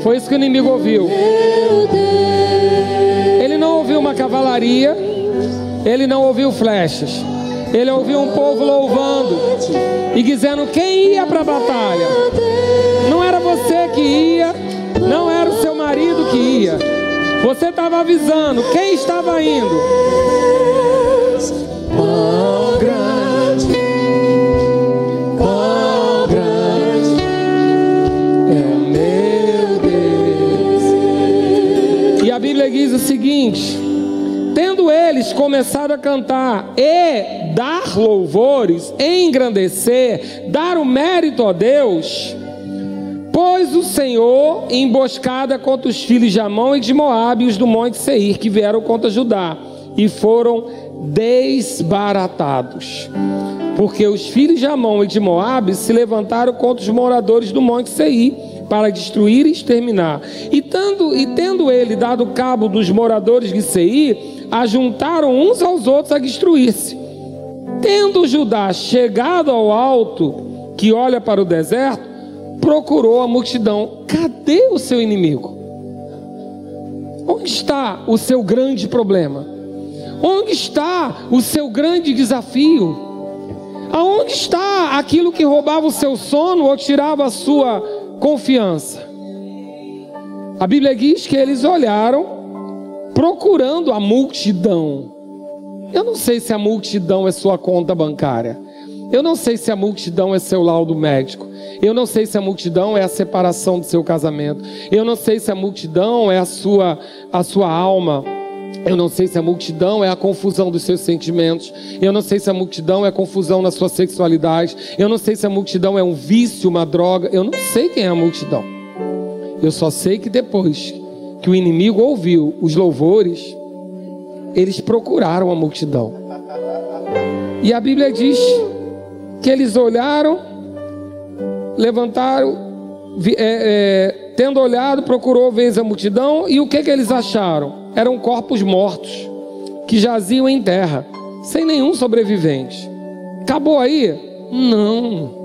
Foi isso que o inimigo ouviu. Ele não ouviu uma cavalaria. Ele não ouviu flechas. Ele ouviu um povo louvando e dizendo quem ia para a batalha. Não era você que ia, não era o seu marido que ia. Você estava avisando quem estava indo. O seguinte: tendo eles começado a cantar e dar louvores, engrandecer, dar o mérito a Deus, pôs o Senhor emboscada contra os filhos de Amon e de Moabe, os do monte Seir, que vieram contra Judá, e foram desbaratados. Porque os filhos de Amon e de Moabe se levantaram contra os moradores do Monte Seir para destruir e exterminar. E tendo, e tendo ele dado cabo dos moradores de Seir, ajuntaram uns aos outros a destruir-se. Tendo Judá chegado ao alto que olha para o deserto, procurou a multidão. Cadê o seu inimigo? Onde está o seu grande problema? Onde está o seu grande desafio? Aonde está aquilo que roubava o seu sono ou tirava a sua confiança? A Bíblia diz que eles olharam procurando a multidão. Eu não sei se a multidão é sua conta bancária. Eu não sei se a multidão é seu laudo médico. Eu não sei se a multidão é a separação do seu casamento. Eu não sei se a multidão é a sua, a sua alma. Eu não sei se a multidão é a confusão dos seus sentimentos. Eu não sei se a multidão é a confusão na sua sexualidade. Eu não sei se a multidão é um vício, uma droga. Eu não sei quem é a multidão. Eu só sei que depois que o inimigo ouviu os louvores, eles procuraram a multidão. E a Bíblia diz que eles olharam, levantaram, é, é, tendo olhado, procurou vez a multidão, e o que, que eles acharam? Eram corpos mortos, que jaziam em terra, sem nenhum sobrevivente. Acabou aí? Não.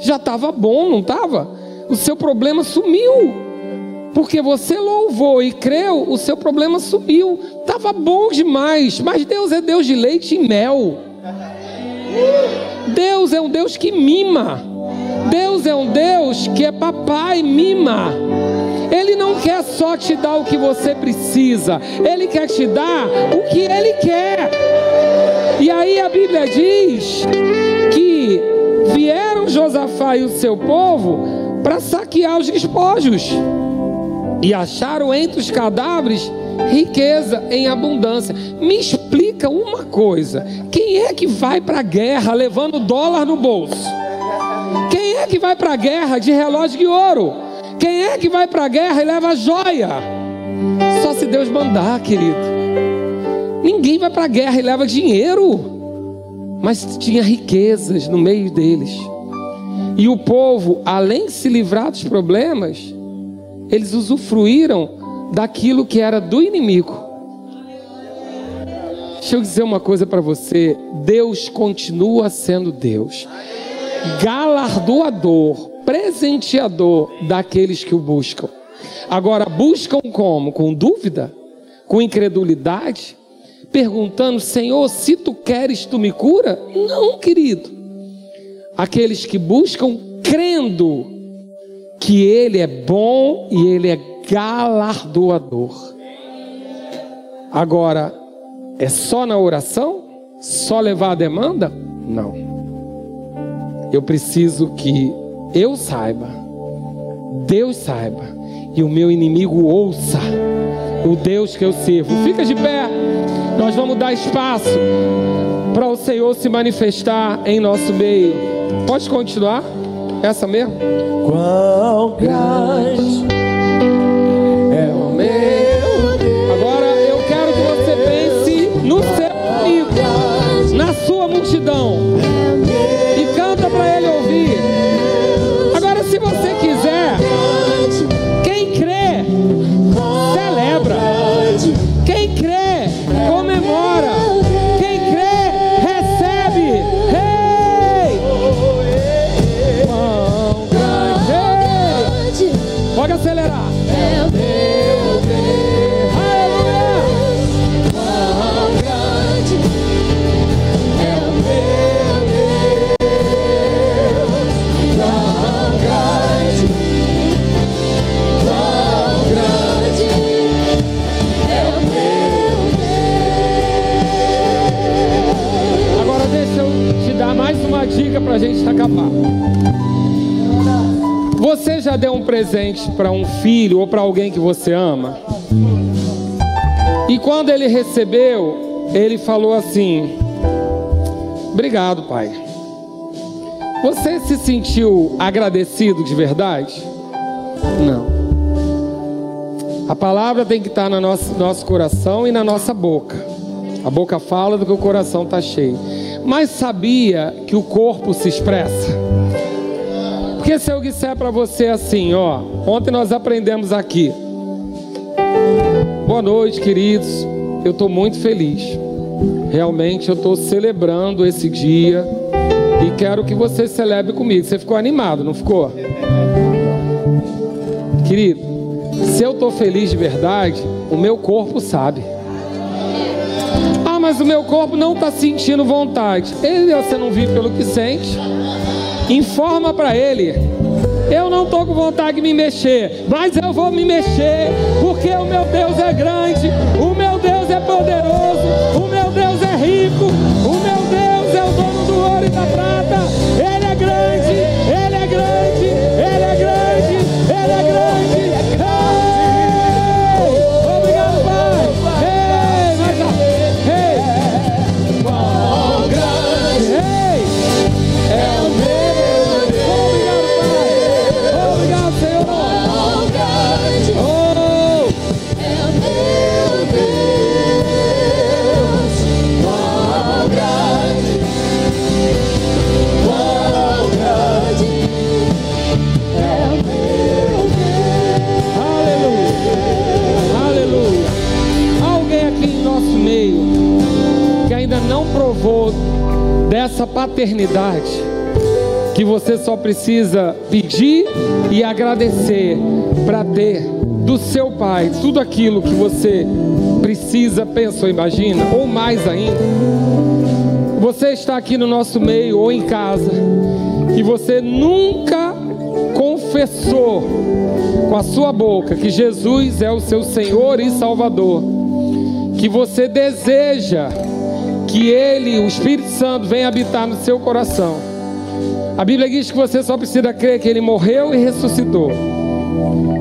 Já estava bom, não estava? O seu problema sumiu. Porque você louvou e creu, o seu problema sumiu. Estava bom demais, mas Deus é Deus de leite e mel. Deus é um Deus que mima. Deus é um Deus que é papai mima. Ele não quer só te dar o que você precisa, ele quer te dar o que ele quer. E aí a Bíblia diz que vieram Josafá e o seu povo para saquear os despojos e acharam entre os cadáveres riqueza em abundância. Me explica uma coisa: quem é que vai para a guerra levando dólar no bolso? Quem é que vai para a guerra de relógio de ouro? Quem é que vai para a guerra e leva joia? Só se Deus mandar, querido. Ninguém vai para a guerra e leva dinheiro, mas tinha riquezas no meio deles. E o povo, além de se livrar dos problemas, eles usufruíram daquilo que era do inimigo. Deixa eu dizer uma coisa para você: Deus continua sendo Deus, galardoador, presenteador daqueles que o buscam. Agora, buscam como? Com dúvida? Com incredulidade? Perguntando, Senhor, se tu queres, tu me cura? Não, querido. Aqueles que buscam crendo que Ele é bom e Ele é galardoador. Agora, é só na oração? Só levar a demanda? Não. Eu preciso que eu saiba, Deus saiba, e o meu inimigo ouça o Deus que eu sirvo. Fica de pé, nós vamos dar espaço para o Senhor se manifestar em nosso meio. Pode continuar? Essa mesmo? Grande para a gente acabar. Você já deu um presente para um filho ou para alguém que você ama? E quando ele recebeu, ele falou assim: Obrigado, pai. Você se sentiu agradecido de verdade? Não. A palavra tem que estar no nosso, nosso coração e na nossa boca. A boca fala do que o coração está cheio. Mas sabia que o corpo se expressa? Porque se eu disser para você assim, ó, ontem nós aprendemos aqui. Boa noite, queridos. Eu estou muito feliz. Realmente eu estou celebrando esse dia e quero que você celebre comigo. Você ficou animado, não ficou? Querido, se eu estou feliz de verdade, o meu corpo sabe. Mas o meu corpo não está sentindo vontade. Ele, você não vive pelo que sente. Informa para ele. Eu não estou com vontade de me mexer, mas eu vou me mexer, porque o meu Deus é grande, o meu Deus é poderoso, o meu Deus é rico, o meu Deus é o dono do ouro e da prata. Ele é grande, ele é grande, ele é grande, ele é grande. Dessa paternidade, que você só precisa pedir e agradecer para ter do seu pai tudo aquilo que você precisa, pensa ou imagina, ou mais ainda. Você está aqui no nosso meio ou em casa e você nunca confessou com a sua boca que Jesus é o seu Senhor e Salvador, que você deseja que Ele, o Espírito Santo, venha habitar no seu coração. A Bíblia diz que você só precisa crer que Ele morreu e ressuscitou,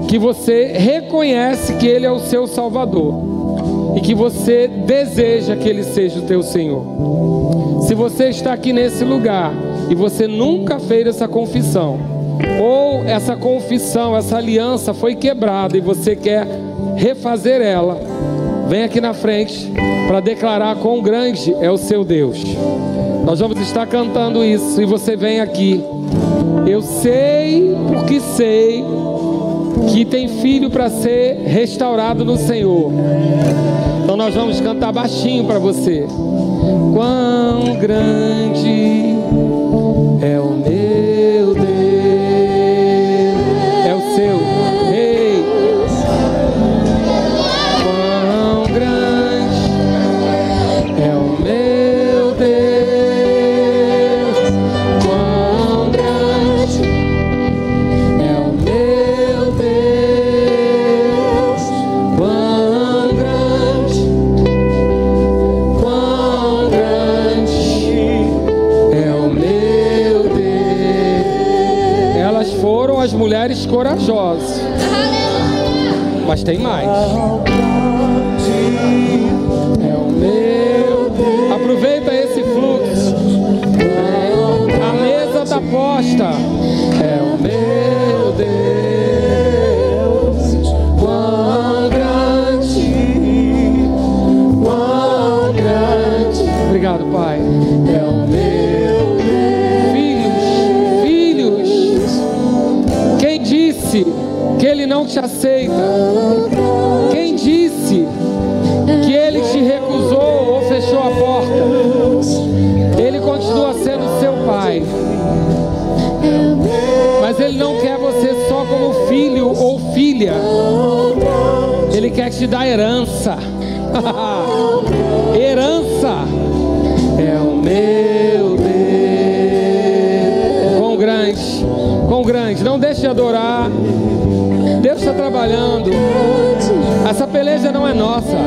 que você reconhece que Ele é o seu Salvador e que você deseja que Ele seja o teu Senhor. Se você está aqui nesse lugar e você nunca fez essa confissão, ou essa confissão, essa aliança foi quebrada e você quer refazer ela, vem aqui na frente para declarar quão grande é o seu Deus. Nós vamos estar cantando isso e você vem aqui. Eu sei porque sei que tem filho para ser restaurado no Senhor. Então nós vamos cantar baixinho para você. Quão grande é o meu corajosas, mas tem mais. Não te aceita? Quem disse que Ele te recusou ou fechou a porta? Ele continua sendo seu Pai. Mas Ele não quer você só como filho ou filha. Ele quer te dar herança. herança é o meu Deus. Quão grande, quão grande. Não deixe de adorar. Está trabalhando. Essa peleja não é nossa.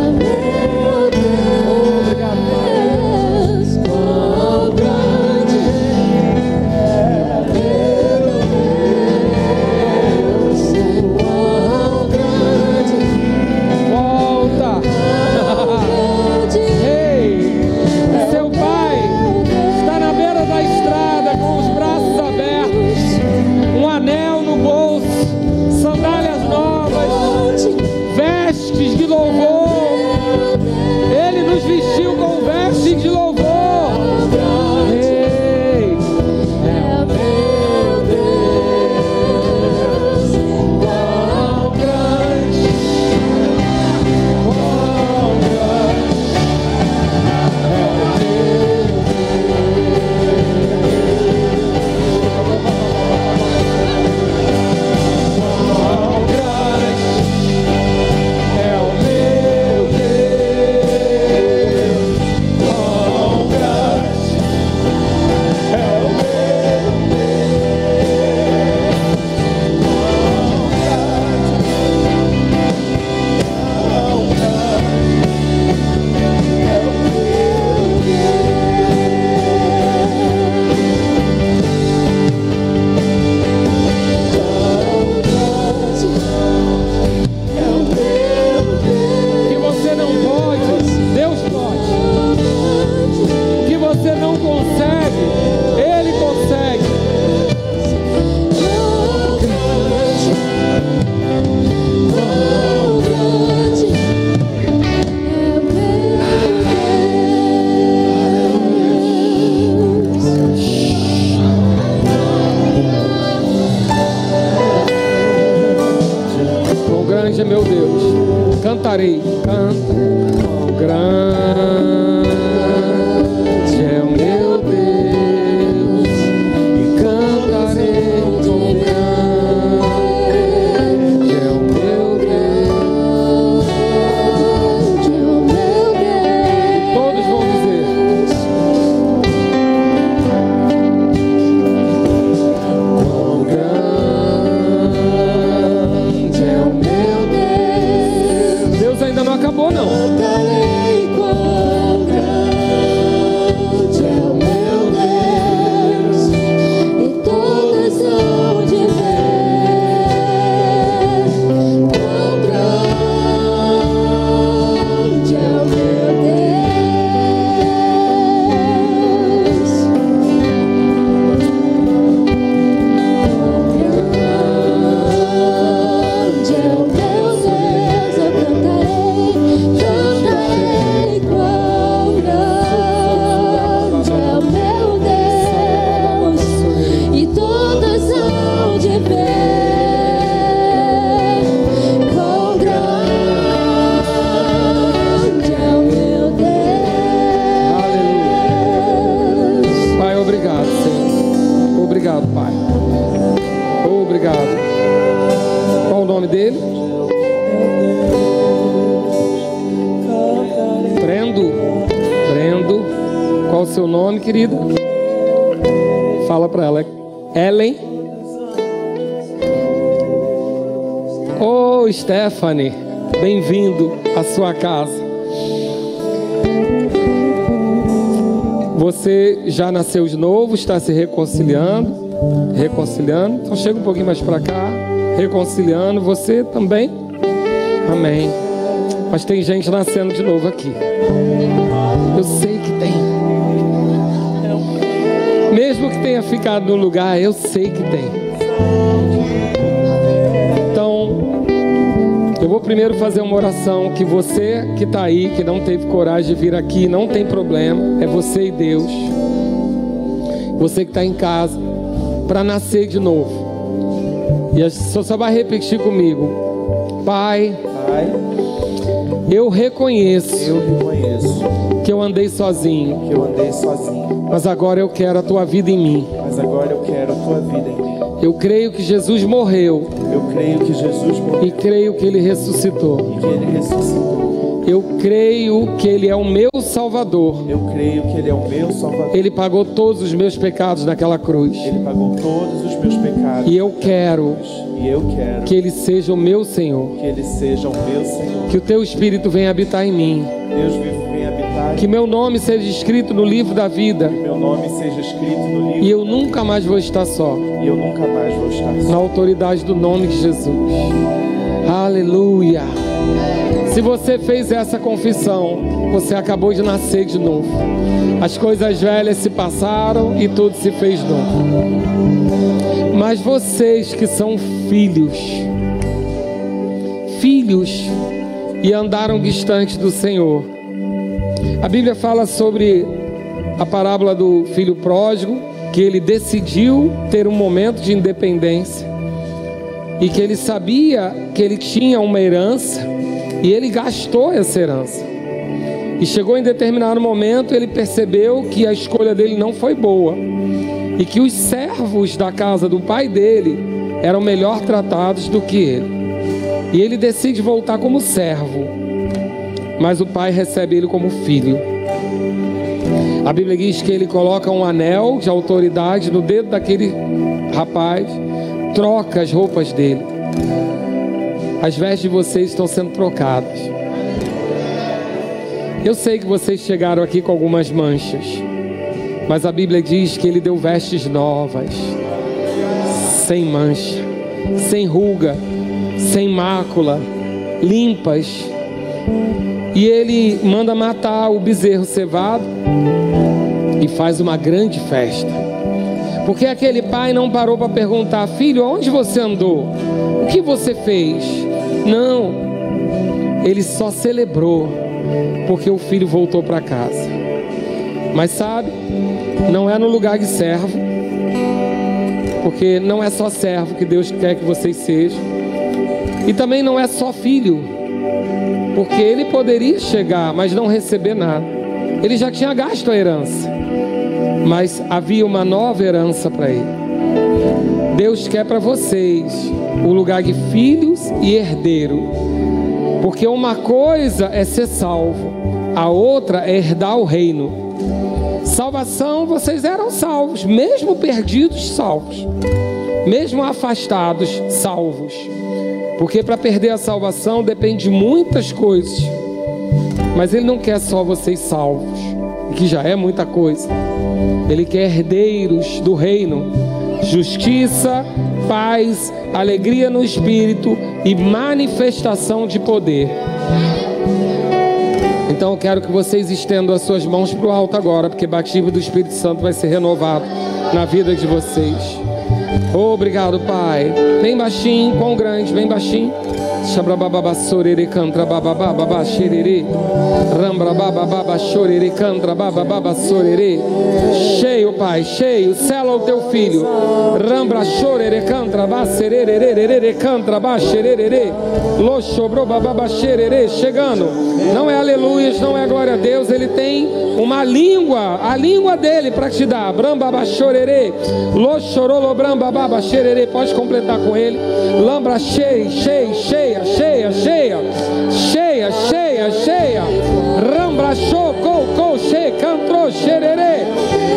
Já nasceu de novo, está se reconciliando, reconciliando. Então chega um pouquinho mais para cá, reconciliando. Você também? Amém. Mas tem gente nascendo de novo aqui. Eu sei que tem. Mesmo que tenha ficado no lugar, eu sei que tem. Então, eu vou primeiro fazer uma oração que você que está aí, que não teve coragem de vir aqui, não tem problema, é você e Deus. Você que está em casa, para nascer de novo. E a senhora só vai repetir comigo. Pai, Pai, eu reconheço eu reconheço que eu andei sozinho, que eu andei sozinho, mas agora eu quero a tua vida em mim. mas agora eu quero a tua vida em mim. Eu creio que Jesus morreu Eu creio que Jesus morreu e creio que ele ressuscitou. e que ele ressuscitou. Eu creio que ele é o meu Salvador. Eu creio que ele é o meu Salvador. Ele pagou todos os meus pecados naquela cruz. Ele pagou todos os meus pecados. E eu quero E eu quero que ele seja o meu Senhor. que ele seja o meu Senhor. Que o teu espírito venha habitar em mim. Deus vivo venha habitar. Que meu nome seja escrito no livro da vida. Que meu nome seja escrito no livro. E eu nunca mais vou estar só. E eu nunca mais vou estar Na só. autoridade do nome de Jesus. Aleluia. Se você fez essa confissão, você acabou de nascer de novo. As coisas velhas se passaram e tudo se fez novo. Mas vocês que são filhos, filhos e andaram distantes do Senhor. A Bíblia fala sobre a parábola do filho pródigo, que ele decidiu ter um momento de independência e que ele sabia que ele tinha uma herança e ele gastou essa herança. E chegou em determinado momento, ele percebeu que a escolha dele não foi boa e que os servos da casa do pai dele eram melhor tratados do que ele. E ele decide voltar como servo, mas o pai recebe ele como filho. A Bíblia diz que ele coloca um anel de autoridade no dedo daquele rapaz, troca as roupas dele. As vestes de vocês estão sendo trocadas. Eu sei que vocês chegaram aqui com algumas manchas, mas a Bíblia diz que ele deu vestes novas, sem mancha, sem ruga, sem mácula, limpas. E ele manda matar o bezerro cevado e faz uma grande festa. Porque aquele pai não parou para perguntar: Filho, aonde você andou? O que você fez? Não, ele só celebrou, porque o filho voltou para casa. Mas sabe, não é no lugar de servo, porque não é só servo que Deus quer que vocês sejam, e também não é só filho, Porque ele poderia chegar, mas não receber nada. Ele já tinha gasto a herança. Mas havia uma nova herança para ele. Deus quer para vocês o lugar de filhos e herdeiro. Porque uma coisa é ser salvo, a outra é herdar o reino. Salvação, vocês eram salvos, mesmo perdidos, salvos. Mesmo afastados, salvos. Porque para perder a salvação depende de muitas coisas. Mas Ele não quer só vocês salvos, que já é muita coisa. Ele quer herdeiros do reino, justiça, paz, alegria no espírito e manifestação de poder. Então eu quero que vocês estendam as suas mãos para o alto agora, porque o batismo do Espírito Santo vai ser renovado na vida de vocês. Obrigado, Pai. Bem baixinho, quão grande, bem baixinho. Xabrababa sorere cantra bababa xerere. Rambrababa chorere cantra bababa sorere. Cheio, Pai, cheio. Sela o teu filho. Rambra chorere cantra baserere cantra baxerere. Lo sobrou bababa xerere. Chegando. Não é aleluias, não é glória a Deus. Ele tem uma língua, a língua dele para te dar. Brambaba chorere. Lo chorolo brambaba xerere. Pode completar com ele. Lambra cheio, cheio, cheia, cheia, cheia, cheia, cheia, cheia. Rambra show, co, co, che, cantro, xerere.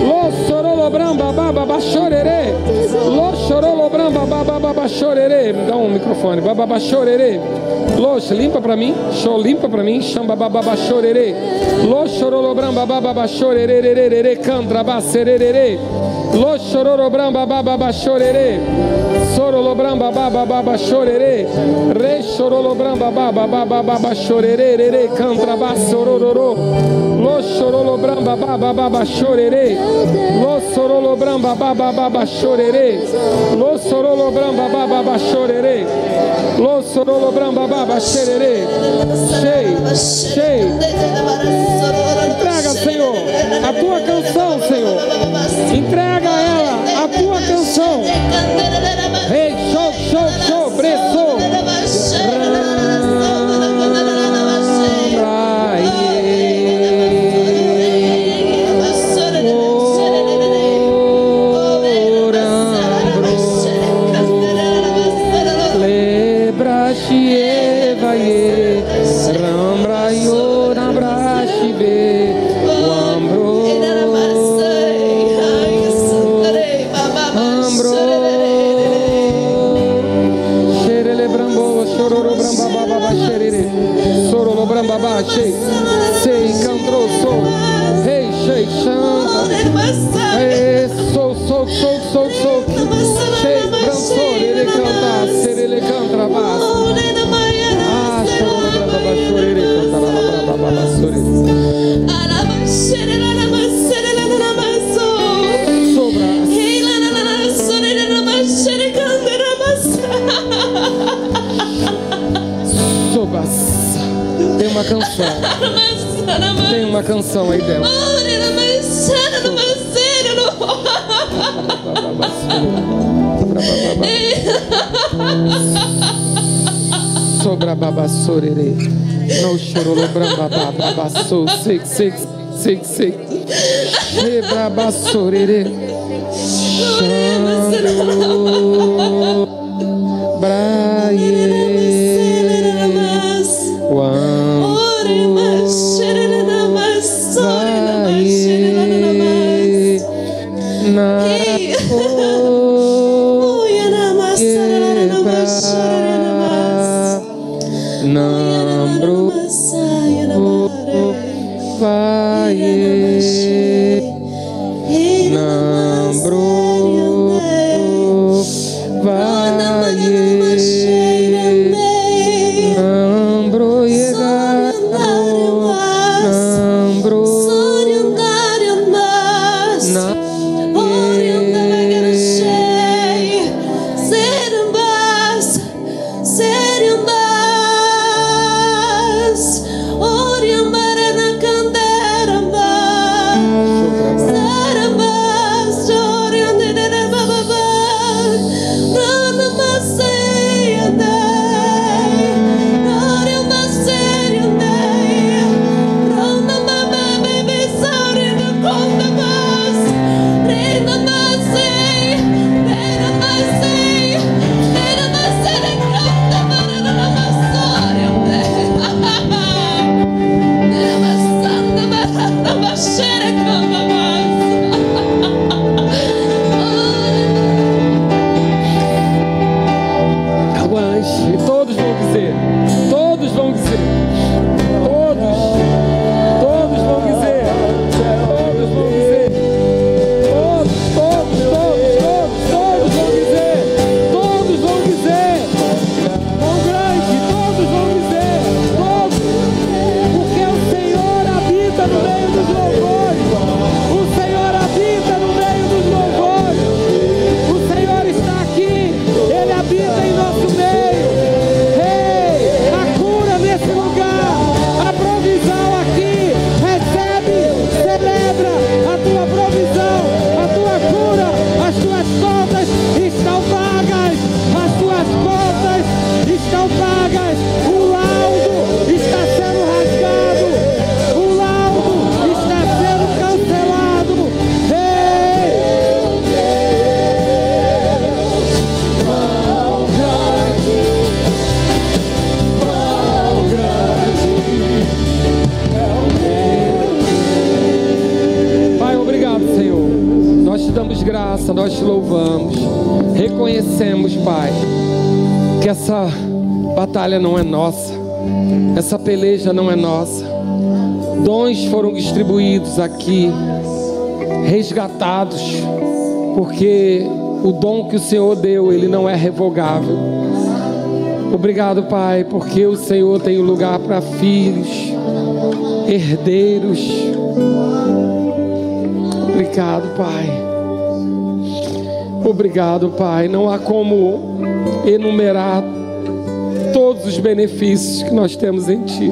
Lo sorolo bramba baba bachorere. Lo chorolo bramba baba baba. Me dá um microfone. Baba bachorere. Loxa, limpa pra mim. Show, limpa pra mim. Chamba baba bachorere. Lo chorolo bramba baba bachorere. Candra baserere. Lo chororo bramba baba bachorere. Sorolo bramba baba chorere. Re chorolo bramba baba baba baba chorere. Re cantra basororo. Lo bramba baba baba chorere. Lo sorolo bramba baba baba chorere. Lo sorolo bramba baba sorolo bramba baba xerere. Cheio, cheio. Senhor, a tua canção, Senhor. Entrega a ela a tua canção. Rei, show, show, show, preço. Canção, tem uma canção aí dentro. Sobra babassorere. No chorolo bramba babasso. Six, six, six, six. Shebra bassorere. Batalha não é nossa, essa peleja não é nossa. Dons foram distribuídos aqui, resgatados, porque o dom que o Senhor deu, ele não é revogável. Obrigado, Pai, porque o Senhor tem um lugar para filhos, herdeiros. Obrigado, Pai. Obrigado, Pai. Não há como enumerar todos os benefícios que nós temos em Ti.